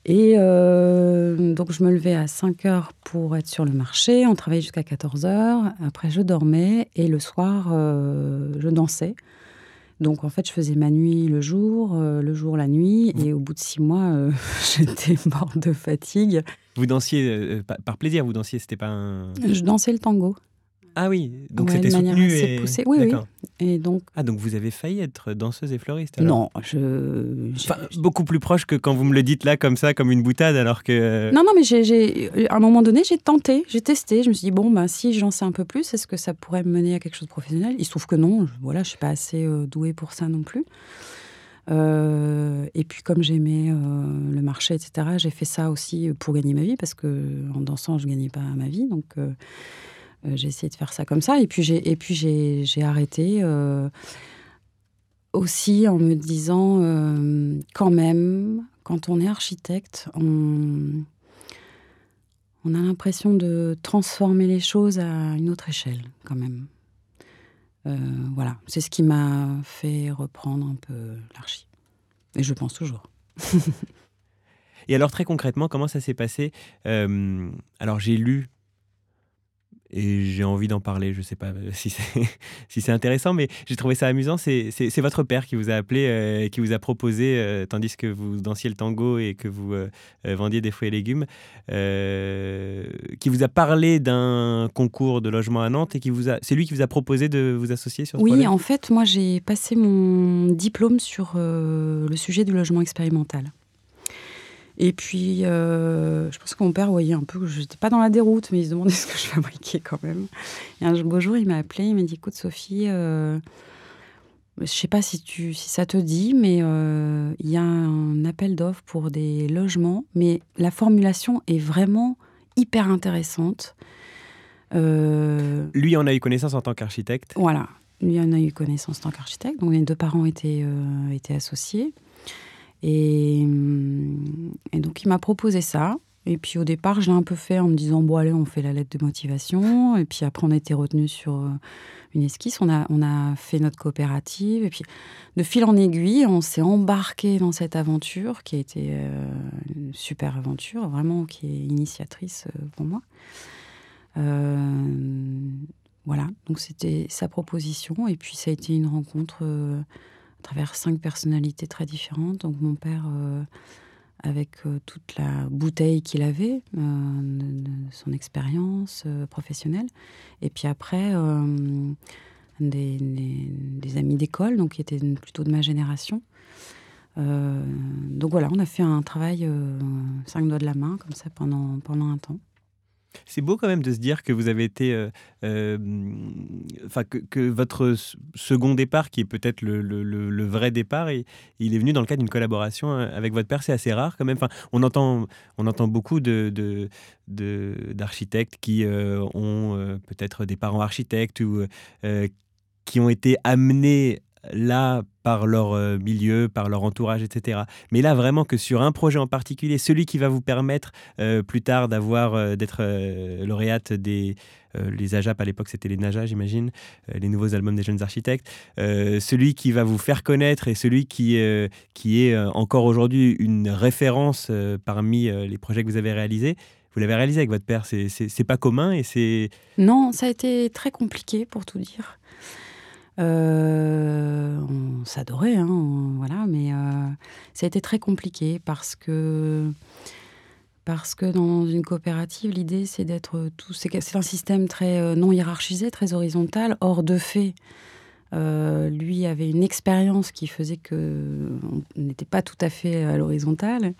Et euh, donc, je me levais à 5 heures pour être sur le marché. On travaillait jusqu'à 14 heures. Après, je dormais et le soir, euh, je dansais. Donc, en fait, je faisais ma nuit le jour, euh, le jour la nuit. Et au bout de six mois, j'étais morte de fatigue. Vous dansiez par plaisir, vous dansiez, c'était pas un. Je dansais le tango. Ah oui, donc c'était soutenu et... poussée. Oui, oui. Et donc... Ah, donc vous avez failli être danseuse et fleuriste Non, je... beaucoup plus proche que quand vous me le dites là, comme ça, comme une boutade, alors que... Non, non, mais j'ai, à un moment donné, j'ai tenté, j'ai testé. Je me suis dit, bon, ben, si j'en sais un peu plus, est-ce que ça pourrait me mener à quelque chose de professionnel? Il se trouve que non, voilà, je ne suis pas assez euh, douée pour ça non plus. Euh, et puis comme j'aimais euh, le marché, etc., j'ai fait ça aussi pour gagner ma vie, parce que en dansant, je ne gagnais pas ma vie. Donc euh, j'ai essayé de faire ça comme ça. Et puis j'ai, et puis j'ai, j'ai arrêté euh, aussi en me disant, euh, quand même, quand on est architecte, on, on a l'impression de transformer les choses à une autre échelle, quand même. voilà, c'est ce qui m'a fait reprendre un peu l'archi. Et je pense toujours. Et alors très concrètement, comment ça s'est passé? Alors j'ai lu et j'ai envie d'en parler. Je ne sais pas euh, si c'est si intéressant, mais j'ai trouvé ça amusant. C'est votre père qui vous a appelé, euh, qui vous a proposé, euh, tandis que vous dansiez le tango et que vous vendiez des fruits et légumes, qui vous a parlé d'un concours de logement à Nantes et qui vous a, c'est lui qui vous a proposé de vous associer sur ce Oui, en fait, moi j'ai passé mon diplôme sur le sujet du logement expérimental. Et puis, euh, je pense que mon père voyait un peu que je n'étais pas dans la déroute, mais il se demandait ce que je fabriquais quand même. Et un beau jour, il m'a appelé, il m'a dit Écoute, Sophie, euh, je ne sais pas si, tu, si ça te dit, mais euh, il y a un appel d'offres pour des logements, mais la formulation est vraiment hyper intéressante. Lui en a eu connaissance en tant qu'architecte Voilà, lui en a eu connaissance en tant qu'architecte. Donc, les deux parents étaient, étaient associés. Et, et donc, il m'a proposé ça. Et puis au départ, je l'ai un peu fait en me disant bon allez, on fait la lettre de motivation. Et puis après, on a été retenu sur euh, une esquisse. On a, on a fait notre coopérative. Et puis de fil en aiguille, on s'est embarqué dans cette aventure qui a été euh, une super aventure, vraiment qui est initiatrice euh, pour moi. voilà, donc c'était sa proposition. Et puis ça a été une rencontre à travers cinq personnalités très différentes. Donc mon père, euh, avec euh, toute la bouteille qu'il avait, euh, son expérience professionnelle. Et puis après, des, des, amis d'école, donc qui étaient plutôt de ma génération. donc voilà, on a fait un travail cinq doigts de la main, comme ça, pendant, pendant un temps. C'est beau quand même de se dire que vous avez été, euh, euh, que, votre second départ, qui est peut-être le, vrai départ, il est venu dans le cadre d'une collaboration euh, avec votre père. C'est assez rare quand même. Enfin, on entend, on entend beaucoup de, d'architectes qui ont peut-être des parents architectes ou qui ont été amenés là par leur euh, milieu, par leur entourage, etc. Mais là, vraiment que sur un projet en particulier, celui qui va vous permettre euh, plus tard d'avoir, euh, d'être lauréate des les AJAP à l'époque, c'était les NAJA, j'imagine, les nouveaux albums des jeunes architectes. celui qui va vous faire connaître et celui qui, qui est encore aujourd'hui une référence parmi les projets que vous avez réalisés. Vous l'avez réalisé avec votre père, c'est pas commun et c'est. Non, ça a été très compliqué pour tout dire. Euh, on s'adorait, hein, voilà, mais euh, ça a été très compliqué parce que parce que dans une coopérative, l'idée c'est d'être tout. C'est un système très euh, non hiérarchisé, très horizontal. Or, de fait, lui avait une expérience qui faisait que on n'était pas tout à fait à l'horizontale.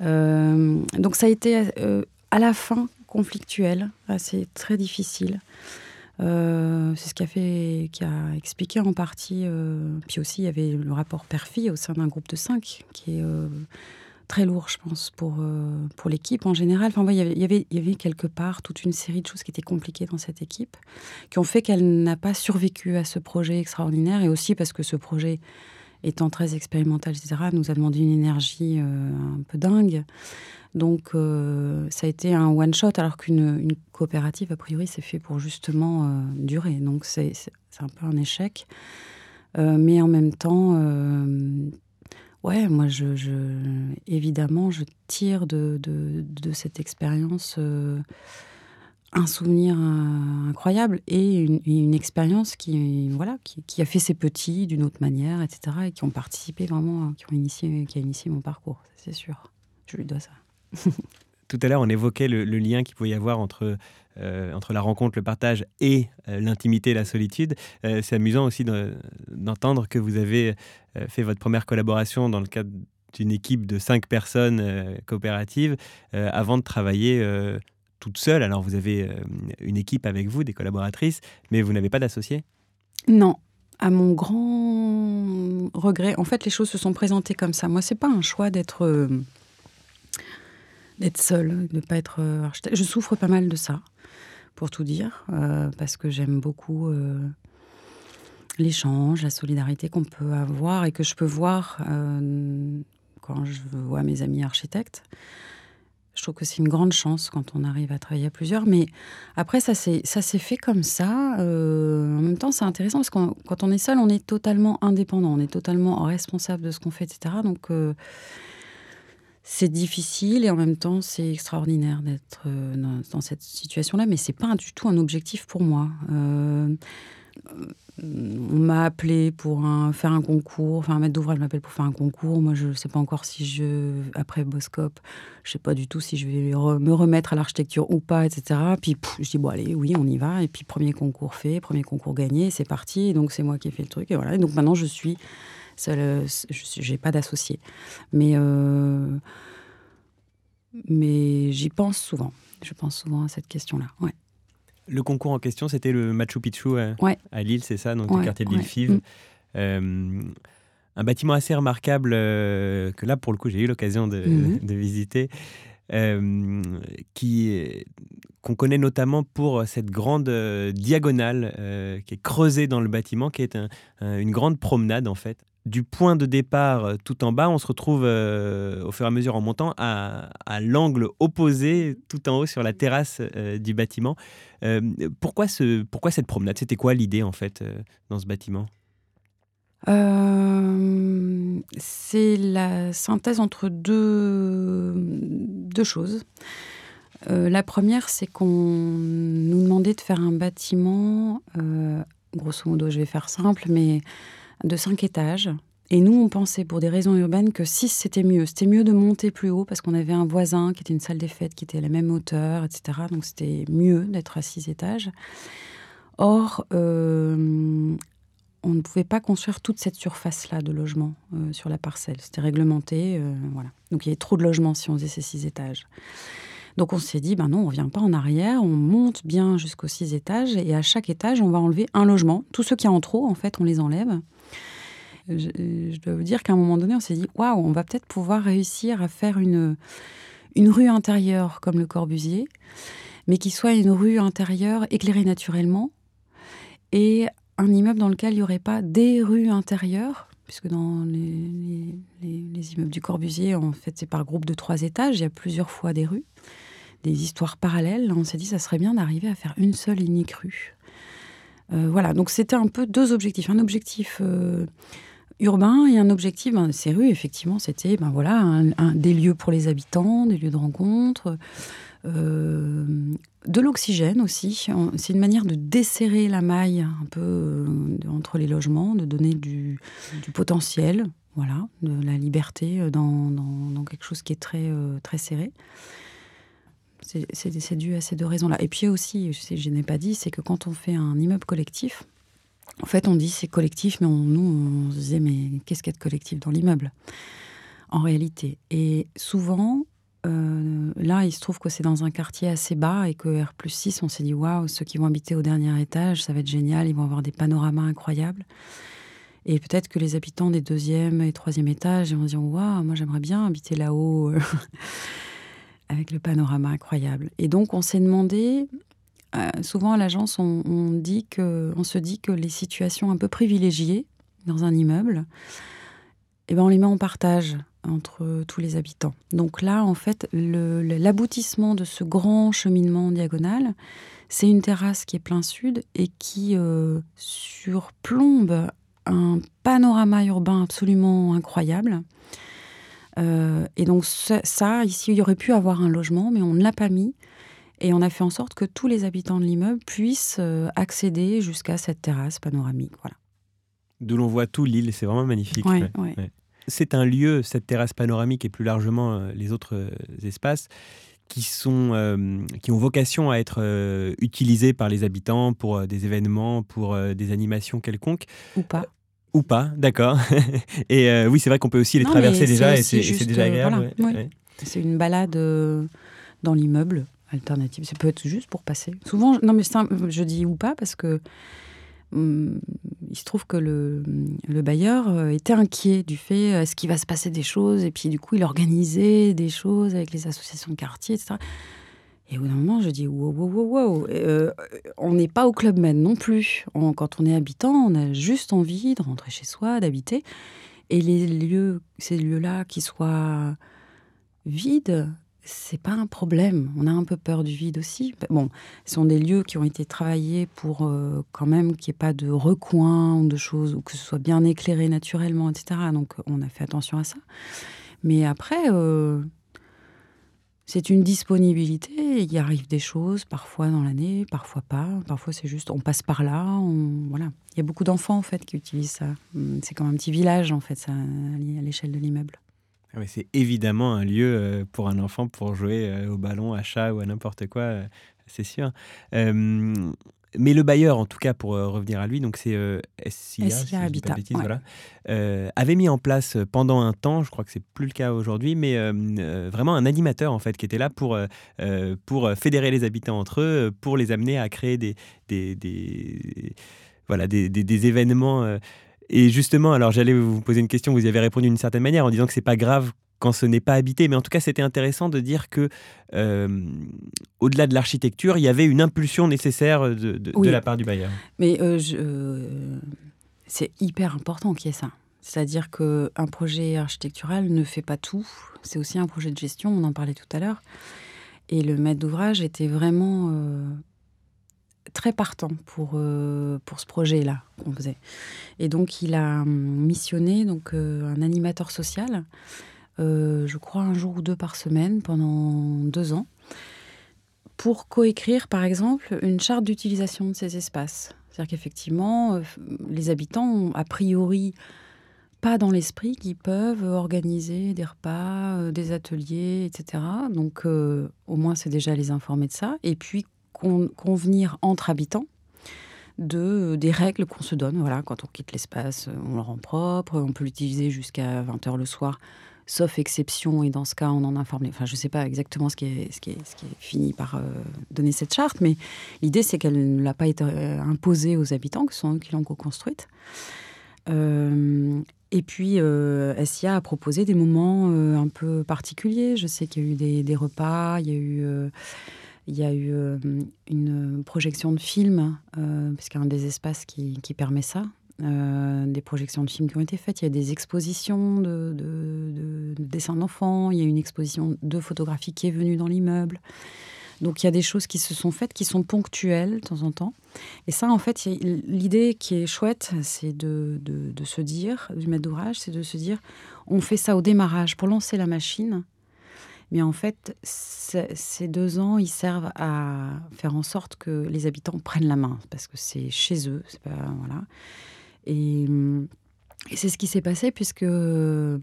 donc, ça a été à la fin conflictuel, c'est très difficile. Euh, c'est ce qui a expliqué en partie. Euh, puis aussi, il y avait le rapport père-fille au sein d'un groupe de cinq, qui est euh, très lourd, je pense, pour, pour l'équipe en général. Enfin, il, y avait, il, y avait, quelque part toute une série de choses qui étaient compliquées dans cette équipe, qui ont fait qu'elle n'a pas survécu à ce projet extraordinaire, et aussi parce que ce projet, étant très expérimental, etc., nous a demandé une énergie un peu dingue. Donc euh, ça a été un one-shot alors qu'une coopérative, a priori, c'est fait pour justement euh, durer. Donc c'est un peu un échec. Euh, mais en même temps, ouais, moi, je, évidemment, je tire de, cette expérience un souvenir incroyable et une, expérience qui, voilà, qui, a fait ses petits d'une autre manière, etc. et qui ont participé vraiment, qui, ont initié, qui a initié mon parcours, c'est sûr. Je lui dois ça. Tout à l'heure, on évoquait le, lien qu'il pouvait y avoir entre, euh, entre la rencontre, le partage et euh, l'intimité, la solitude. Euh, c'est amusant aussi d'entendre que vous avez fait votre première collaboration dans le cadre d'une équipe de cinq personnes coopératives avant de travailler toute seule. Alors vous avez une équipe avec vous, des collaboratrices, mais vous n'avez pas d'associés? Non, à mon grand regret, en fait, les choses se sont présentées comme ça. Moi, c'est pas un choix d'être d'être seule, de ne pas être euh, architecte. Je souffre pas mal de ça, pour tout dire, euh, parce que j'aime beaucoup euh, l'échange, la solidarité qu'on peut avoir et que je peux voir quand je vois mes amis architectes. Je trouve que c'est une grande chance quand on arrive à travailler à plusieurs. Mais après, ça s'est fait comme ça. en même temps, c'est intéressant parce que quand on est seul, on est totalement indépendant, on est totalement responsable de ce qu'on fait, etc. Donc, c'est difficile et en même temps c'est extraordinaire d'être euh, dans, cette situation-là, mais c'est pas du tout un objectif pour moi. Euh, on m'a appelé pour faire un concours, enfin un maître d'ouvrage m'appelle pour faire un concours. Moi je ne sais pas encore si je, après Boscop, je sais pas du tout si je vais me remettre à l'architecture ou pas, etc. Puis je dis bon allez, oui on y va. Et puis premier concours fait, premier concours gagné, c'est parti. donc c'est moi qui ai fait le truc et voilà. Et donc maintenant je suis euh, je n'ai pas d'associé. Mais, euh, mais j'y pense souvent. Je pense souvent à cette question-là. Ouais. Le concours en question, c'était le Machu Picchu à, à Lille, c'est ça, donc le quartier de l'île mm. euh, un bâtiment assez remarquable que là, pour le coup, j'ai eu l'occasion de, mm-hmm. de, visiter. Euh, qui qu'on connaît notamment pour cette grande diagonale qui est creusée dans le bâtiment, qui est une grande promenade en fait, du point de départ euh, tout en bas, on se retrouve euh, au fur et à mesure en montant à, l'angle opposé tout en haut sur la terrasse euh, du bâtiment. pourquoi, ce, pourquoi cette promenade? C'était quoi l'idée en fait dans ce bâtiment? C'est la synthèse entre deux, deux choses. la première, c'est qu'on nous demandait de faire un bâtiment, grosso modo, je vais faire simple, mais de cinq étages. Et nous, on pensait pour des raisons urbaines que 6, c'était mieux. C'était mieux de monter plus haut parce qu'on avait un voisin qui était une salle des fêtes qui était à la même hauteur, etc. Donc c'était mieux d'être à 6 étages. Or, euh, on ne pouvait pas construire toute cette surface-là de logement euh, sur la parcelle. C'était réglementé. Euh, voilà. Donc il y avait trop de logements si on faisait ces 6 étages. Donc on s'est dit, ben non, on ne revient pas en arrière, on monte bien jusqu'aux 6 étages et à chaque étage, on va enlever un logement. Tous ceux qui en trop, en fait, on les enlève je, dois vous dire qu'à un moment donné, on s'est dit waouh, on va peut-être pouvoir réussir à faire une, rue intérieure comme le Corbusier, mais qui soit une rue intérieure éclairée naturellement et un immeuble dans lequel il n'y aurait pas des rues intérieures, puisque dans les, les, immeubles du Corbusier, en fait, c'est par groupe de trois étages, il y a plusieurs fois des rues, des histoires parallèles. On s'est dit, ça serait bien d'arriver à faire une seule unique rue. Euh, voilà, donc c'était un peu deux objectifs. Un objectif euh, urbain et un objectif, ben, ces rues, effectivement, c'était ben, voilà, des lieux pour les habitants, des lieux de rencontre, euh, de l'oxygène aussi. C'est une manière de desserrer la maille un peu entre les logements, de donner du, potentiel, voilà, de la liberté dans, dans, quelque chose qui est très, très serré. C'est dû à ces deux raisons-là. Et puis aussi, je n'ai pas dit, c'est que quand on fait un immeuble collectif, en fait, on dit c'est collectif, mais nous, on se disait, mais qu'est-ce qu'il y a de collectif dans l'immeuble En réalité. Et souvent, euh, là, il se trouve que c'est dans un quartier assez bas et que R 6, on s'est dit, waouh, ceux qui vont habiter au dernier étage, ça va être génial, ils vont avoir des panoramas incroyables. Et peut-être que les habitants des deuxième et troisième étages vont se dire, waouh, moi j'aimerais bien habiter là-haut. avec le panorama incroyable. Et donc, on s'est demandé, euh, souvent à l'agence, on, on se dit que les situations un peu privilégiées dans un immeuble, eh ben, on les met en partage entre tous les habitants. Donc là, en fait, l'aboutissement de ce grand cheminement diagonal, c'est une terrasse qui est plein sud et qui euh, surplombe un panorama urbain absolument incroyable. Euh, et donc ça, ici, il y aurait pu avoir un logement, mais on ne l'a pas mis. Et on a fait en sorte que tous les habitants de l'immeuble puissent euh, accéder jusqu'à cette terrasse panoramique. Voilà. D'où l'on voit tout l'île, c'est vraiment magnifique. C'est un lieu, cette terrasse panoramique et plus largement euh, les autres espaces, qui, sont, qui ont vocation à être utilisés par les habitants pour des événements, pour des animations quelconques. Ou pas. Ou pas, d'accord. et euh, oui, c'est vrai qu'on peut aussi les traverser déjà et c'est déjà euh, agréable. C'est une balade euh, dans l'immeuble alternative. Ça peut être juste pour passer. Souvent, non mais je dis ou pas parce que hum, il se trouve que le, le bailleur était inquiet du fait est-ce qu'il va se passer des choses et puis du coup il organisait des choses avec les associations de quartier, etc. Et au bout moment, je dis wow, wow, wow, wow. Euh, on n'est pas au Club Med non plus. quand on est habitant, on a juste envie de rentrer chez soi, d'habiter. Et les lieux, ces lieux-là, qui soient vides, c'est pas un problème. On a un peu peur du vide aussi. Bon, ce sont des lieux qui ont été travaillés pour euh, quand même qu'il n'y ait pas de recoins ou de choses, ou que ce soit bien éclairé naturellement, etc. Donc on a fait attention à ça. Mais après, euh, c'est une disponibilité. Il arrive des choses, parfois dans l'année, parfois pas. Parfois, c'est juste, on passe par là. Voilà. Il y a beaucoup d'enfants, en fait, qui utilisent ça. Hum, c'est comme un petit village, en fait, à l'échelle de l'immeuble. Ah c'est évidemment un lieu euh, pour un enfant pour jouer euh, au ballon, à chat ou à n'importe quoi, euh, c'est sûr. Mais le bailleur, en tout cas, pour revenir à lui, donc c'est euh, SIA, Habitat, voilà, euh, avait mis en place pendant un temps, je crois que c'est plus le cas aujourd'hui, mais vraiment un animateur en fait qui était là pour pour fédérer les habitants entre eux, pour les amener à créer des des, des voilà des, des, événements. Et justement, alors j'allais vous poser une question, vous y avez répondu d'une certaine manière en disant que c'est pas grave quand ce n'est pas habité. Mais en tout cas, c'était intéressant de dire que, euh, au-delà de l'architecture, il y avait une impulsion nécessaire de, de, la part du bailleur. Mais euh, euh, c'est hyper important qu'il y ait ça. C'est-à-dire qu'un projet architectural ne fait pas tout. C'est aussi un projet de gestion, on en parlait tout à l'heure. Et le maître d'ouvrage était vraiment très partant pour, pour ce projet-là qu'on faisait. Et donc, il a hum, missionné donc, un animateur social euh, je crois un jour ou deux par semaine pendant deux ans, pour coécrire par exemple une charte d'utilisation de ces espaces. C'est-à-dire qu'effectivement, euh, les habitants ont a priori pas dans l'esprit qu'ils peuvent organiser des repas, euh, des ateliers, etc. Donc au moins c'est déjà les informer de ça. Et puis convenir entre habitants de, des règles qu'on se donne. Voilà, quand on quitte l'espace, on le rend propre, on peut l'utiliser jusqu'à 20h le soir sauf exception, et dans ce cas, on en informe. Enfin, je ne sais pas exactement ce qui est, ce qui est, ce qui est fini par euh, donner cette charte, mais l'idée, c'est qu'elle ne l'a pas été euh, imposée aux habitants, que ce sont eux qui l'ont co-construite. Euh, et puis, SIA a proposé des moments un peu particuliers. Je sais qu'il y a eu des repas, il y a eu Il y a eu une projection de film, parce qu'il y a un des espaces qui, permet ça, des projections de films qui ont été faites. Il y a des expositions de, de dessins d'enfants. Il y a une exposition de photographie qui est venue dans l'immeuble. Donc il y a des choses qui se sont faites qui sont ponctuelles de temps en temps. Et ça, en fait, l'idée qui est chouette, c'est de, de, se dire, du maître d'ouvrage, c'est de se dire, on fait ça au démarrage pour lancer la machine. Mais en fait, ces deux ans, ils servent à faire en sorte que les habitants prennent la main, parce que c'est chez eux. Pas, voilà. Et, c'est ce qui s'est passé, puisque euh,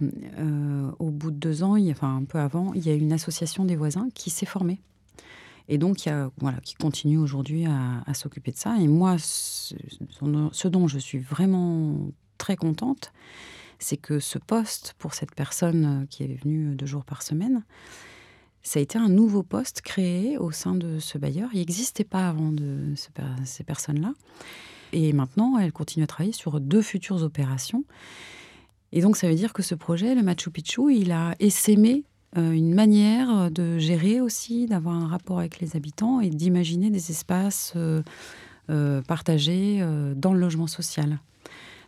au bout de deux ans, enfin un peu avant, il y a une association des voisins qui s'est formée et donc il y a, voilà, qui continue aujourd'hui à, s'occuper de ça. Et moi, ce, dont je suis vraiment très contente, c'est que ce poste pour cette personne qui est venue deux jours par semaine, ça a été un nouveau poste créé au sein de ce bailleur. Il n'existait pas avant de ces personnes-là. Et maintenant, elle continue à travailler sur deux futures opérations. Et donc, ça veut dire que ce projet, le Machu Picchu, il a essaimé euh, une manière de gérer aussi, d'avoir un rapport avec les habitants et d'imaginer des espaces euh, euh, partagés dans le logement social.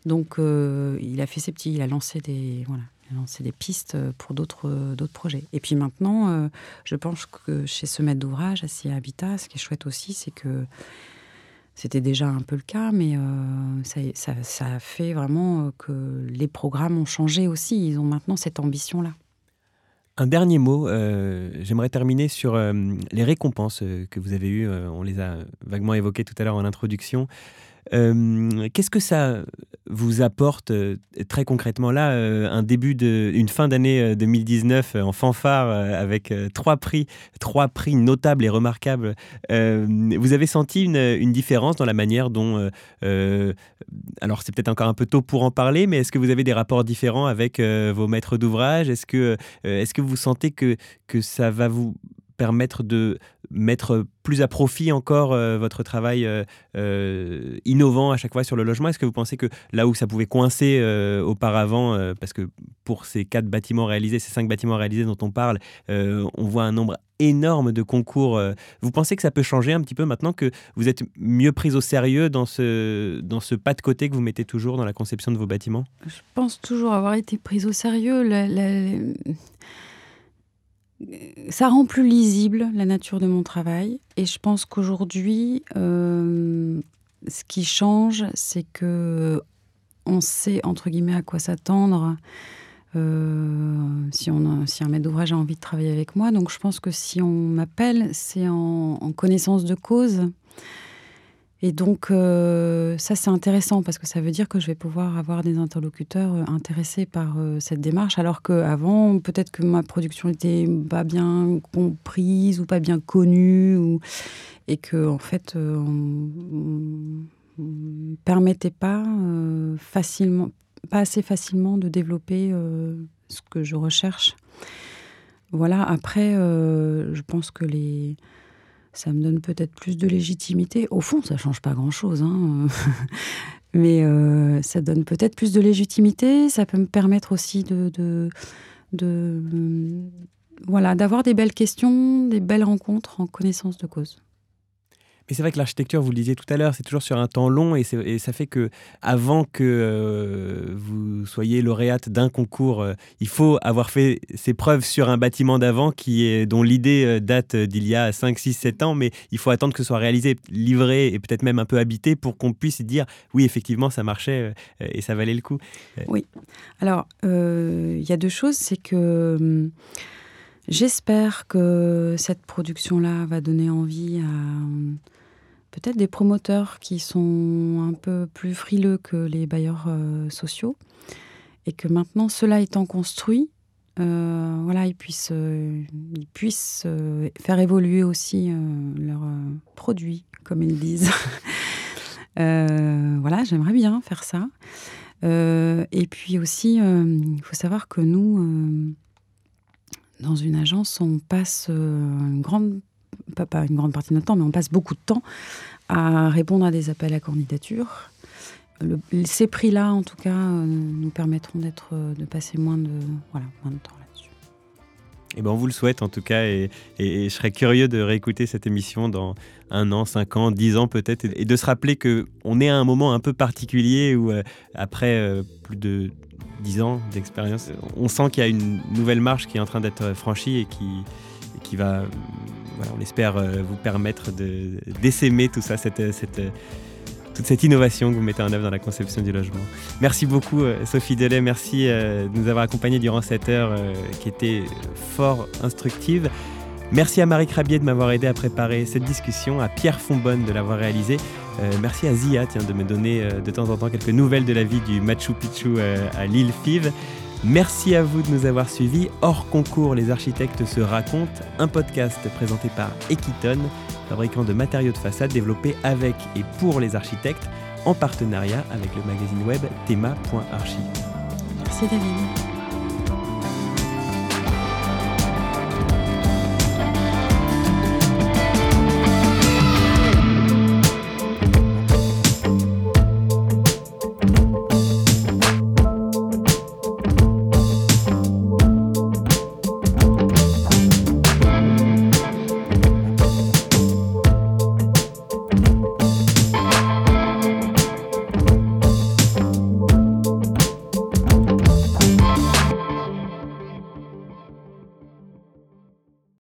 Donc, il a fait ses petits, il a lancé des, voilà, des pistes pour d'autres d'autres projets. Et puis maintenant, je pense que chez ce maître d'ouvrage, à Habitat, ce qui est chouette aussi, c'est que c'était déjà un peu le cas, mais ça, ça, fait vraiment que les programmes ont changé aussi. Ils ont maintenant cette ambition-là. Un dernier mot, euh, j'aimerais terminer sur euh, les récompenses euh, que vous avez eues. on les a vaguement évoquées tout à l'heure en introduction. Euh, qu'est-ce que ça vous apporte euh, très concrètement là, euh, un début de, une fin d'année 2019 en fanfare avec trois prix, trois prix notables et remarquables. vous avez senti une, différence dans la manière dont, alors c'est peut-être encore un peu tôt pour en parler, mais est-ce que vous avez des rapports différents avec vos maîtres d'ouvrage? Est-ce que, est-ce que vous sentez que, que ça va vous permettre de mettre plus à profit encore euh, votre travail euh, euh, innovant à chaque fois sur le logement? Est-ce que vous pensez que là où ça pouvait coincer auparavant, parce que pour ces quatre bâtiments réalisés, ces cinq bâtiments réalisés dont on parle, on voit un nombre énorme de concours. vous pensez que ça peut changer un petit peu maintenant que vous êtes mieux pris au sérieux dans ce, dans ce pas de côté que vous mettez toujours dans la conception de vos bâtiments? Je pense toujours avoir été prise au sérieux. Ça rend plus lisible la nature de mon travail. Et je pense qu'aujourd'hui, euh, ce qui change, c'est que on sait entre guillemets à quoi s'attendre. Euh, si, on si un maître d'ouvrage a envie de travailler avec moi. Donc je pense que si on m'appelle, c'est en, connaissance de cause. Et donc, euh, ça, c'est intéressant parce que ça veut dire que je vais pouvoir avoir des interlocuteurs euh, intéressés par euh, cette démarche, alors qu'avant, peut-être que ma production n'était pas bien comprise ou pas bien connue, ou... et que, en fait, on ne permettait pas facilement, pas assez facilement de développer ce que je recherche. Voilà, après, je pense que les ça me donne peut-être plus de légitimité. Au fond, ça change pas grand-chose, hein. mais euh, ça donne peut-être plus de légitimité. Ça peut me permettre aussi de, de voilà, d'avoir des belles questions, des belles rencontres en connaissance de cause. Et c'est vrai que l'architecture, vous le disiez tout à l'heure, c'est toujours sur un temps long et, ça fait que avant que euh, vous soyez lauréate d'un concours, euh, il faut avoir fait ses preuves sur un bâtiment d'avant dont l'idée euh, date d'il y a 5, 6, 7 ans, mais il faut attendre que ce soit réalisé, livré et peut-être même un peu habité pour qu'on puisse dire oui, effectivement, ça marchait et ça valait le coup. Oui. Alors, il y a deux choses, c'est que hum, J'espère que cette production-là va donner envie à hum, peut-être des promoteurs qui sont un peu plus frileux que les bailleurs euh, sociaux et que maintenant, cela étant construit, euh, voilà, ils puissent, euh, ils puissent faire évoluer aussi leurs produits, comme ils disent. voilà, j'aimerais bien faire ça. et puis aussi, il faut savoir que nous, dans une agence, on passe une grande pas, une grande partie de notre temps, mais on passe beaucoup de temps à répondre à des appels à candidature. ces prix-là, en tout cas, euh, nous permettront d'être, euh, de passer moins de, voilà, moins de temps là-dessus. Eh ben, on vous le souhaite en tout cas et, je serais curieux de réécouter cette émission dans un an, cinq ans, dix ans peut-être et de se rappeler qu'on est à un moment un peu particulier où euh, après plus de dix ans d'expérience, on sent qu'il y a une nouvelle marche qui est en train d'être franchie et qui, qui va, on espère, euh, vous permettre d'essaimer tout ça, cette, cette toute cette innovation que vous mettez en œuvre dans la conception du logement. Merci beaucoup euh, Sophie Delay, merci euh, de nous avoir accompagnés durant cette heure euh, qui était fort instructive. Merci à Marie Crabier de m'avoir aidé à préparer cette discussion, à Pierre Fonbonne de l'avoir réalisée. merci à Zia tiens, de me donner de temps en temps quelques nouvelles de la vie du Machu Picchu à l'île Five. Merci à vous de nous avoir suivis. Hors concours, les architectes se racontent, un podcast présenté par Equiton fabricant de matériaux de façade développés avec et pour les architectes en partenariat avec le magazine web thema.archi. Merci David.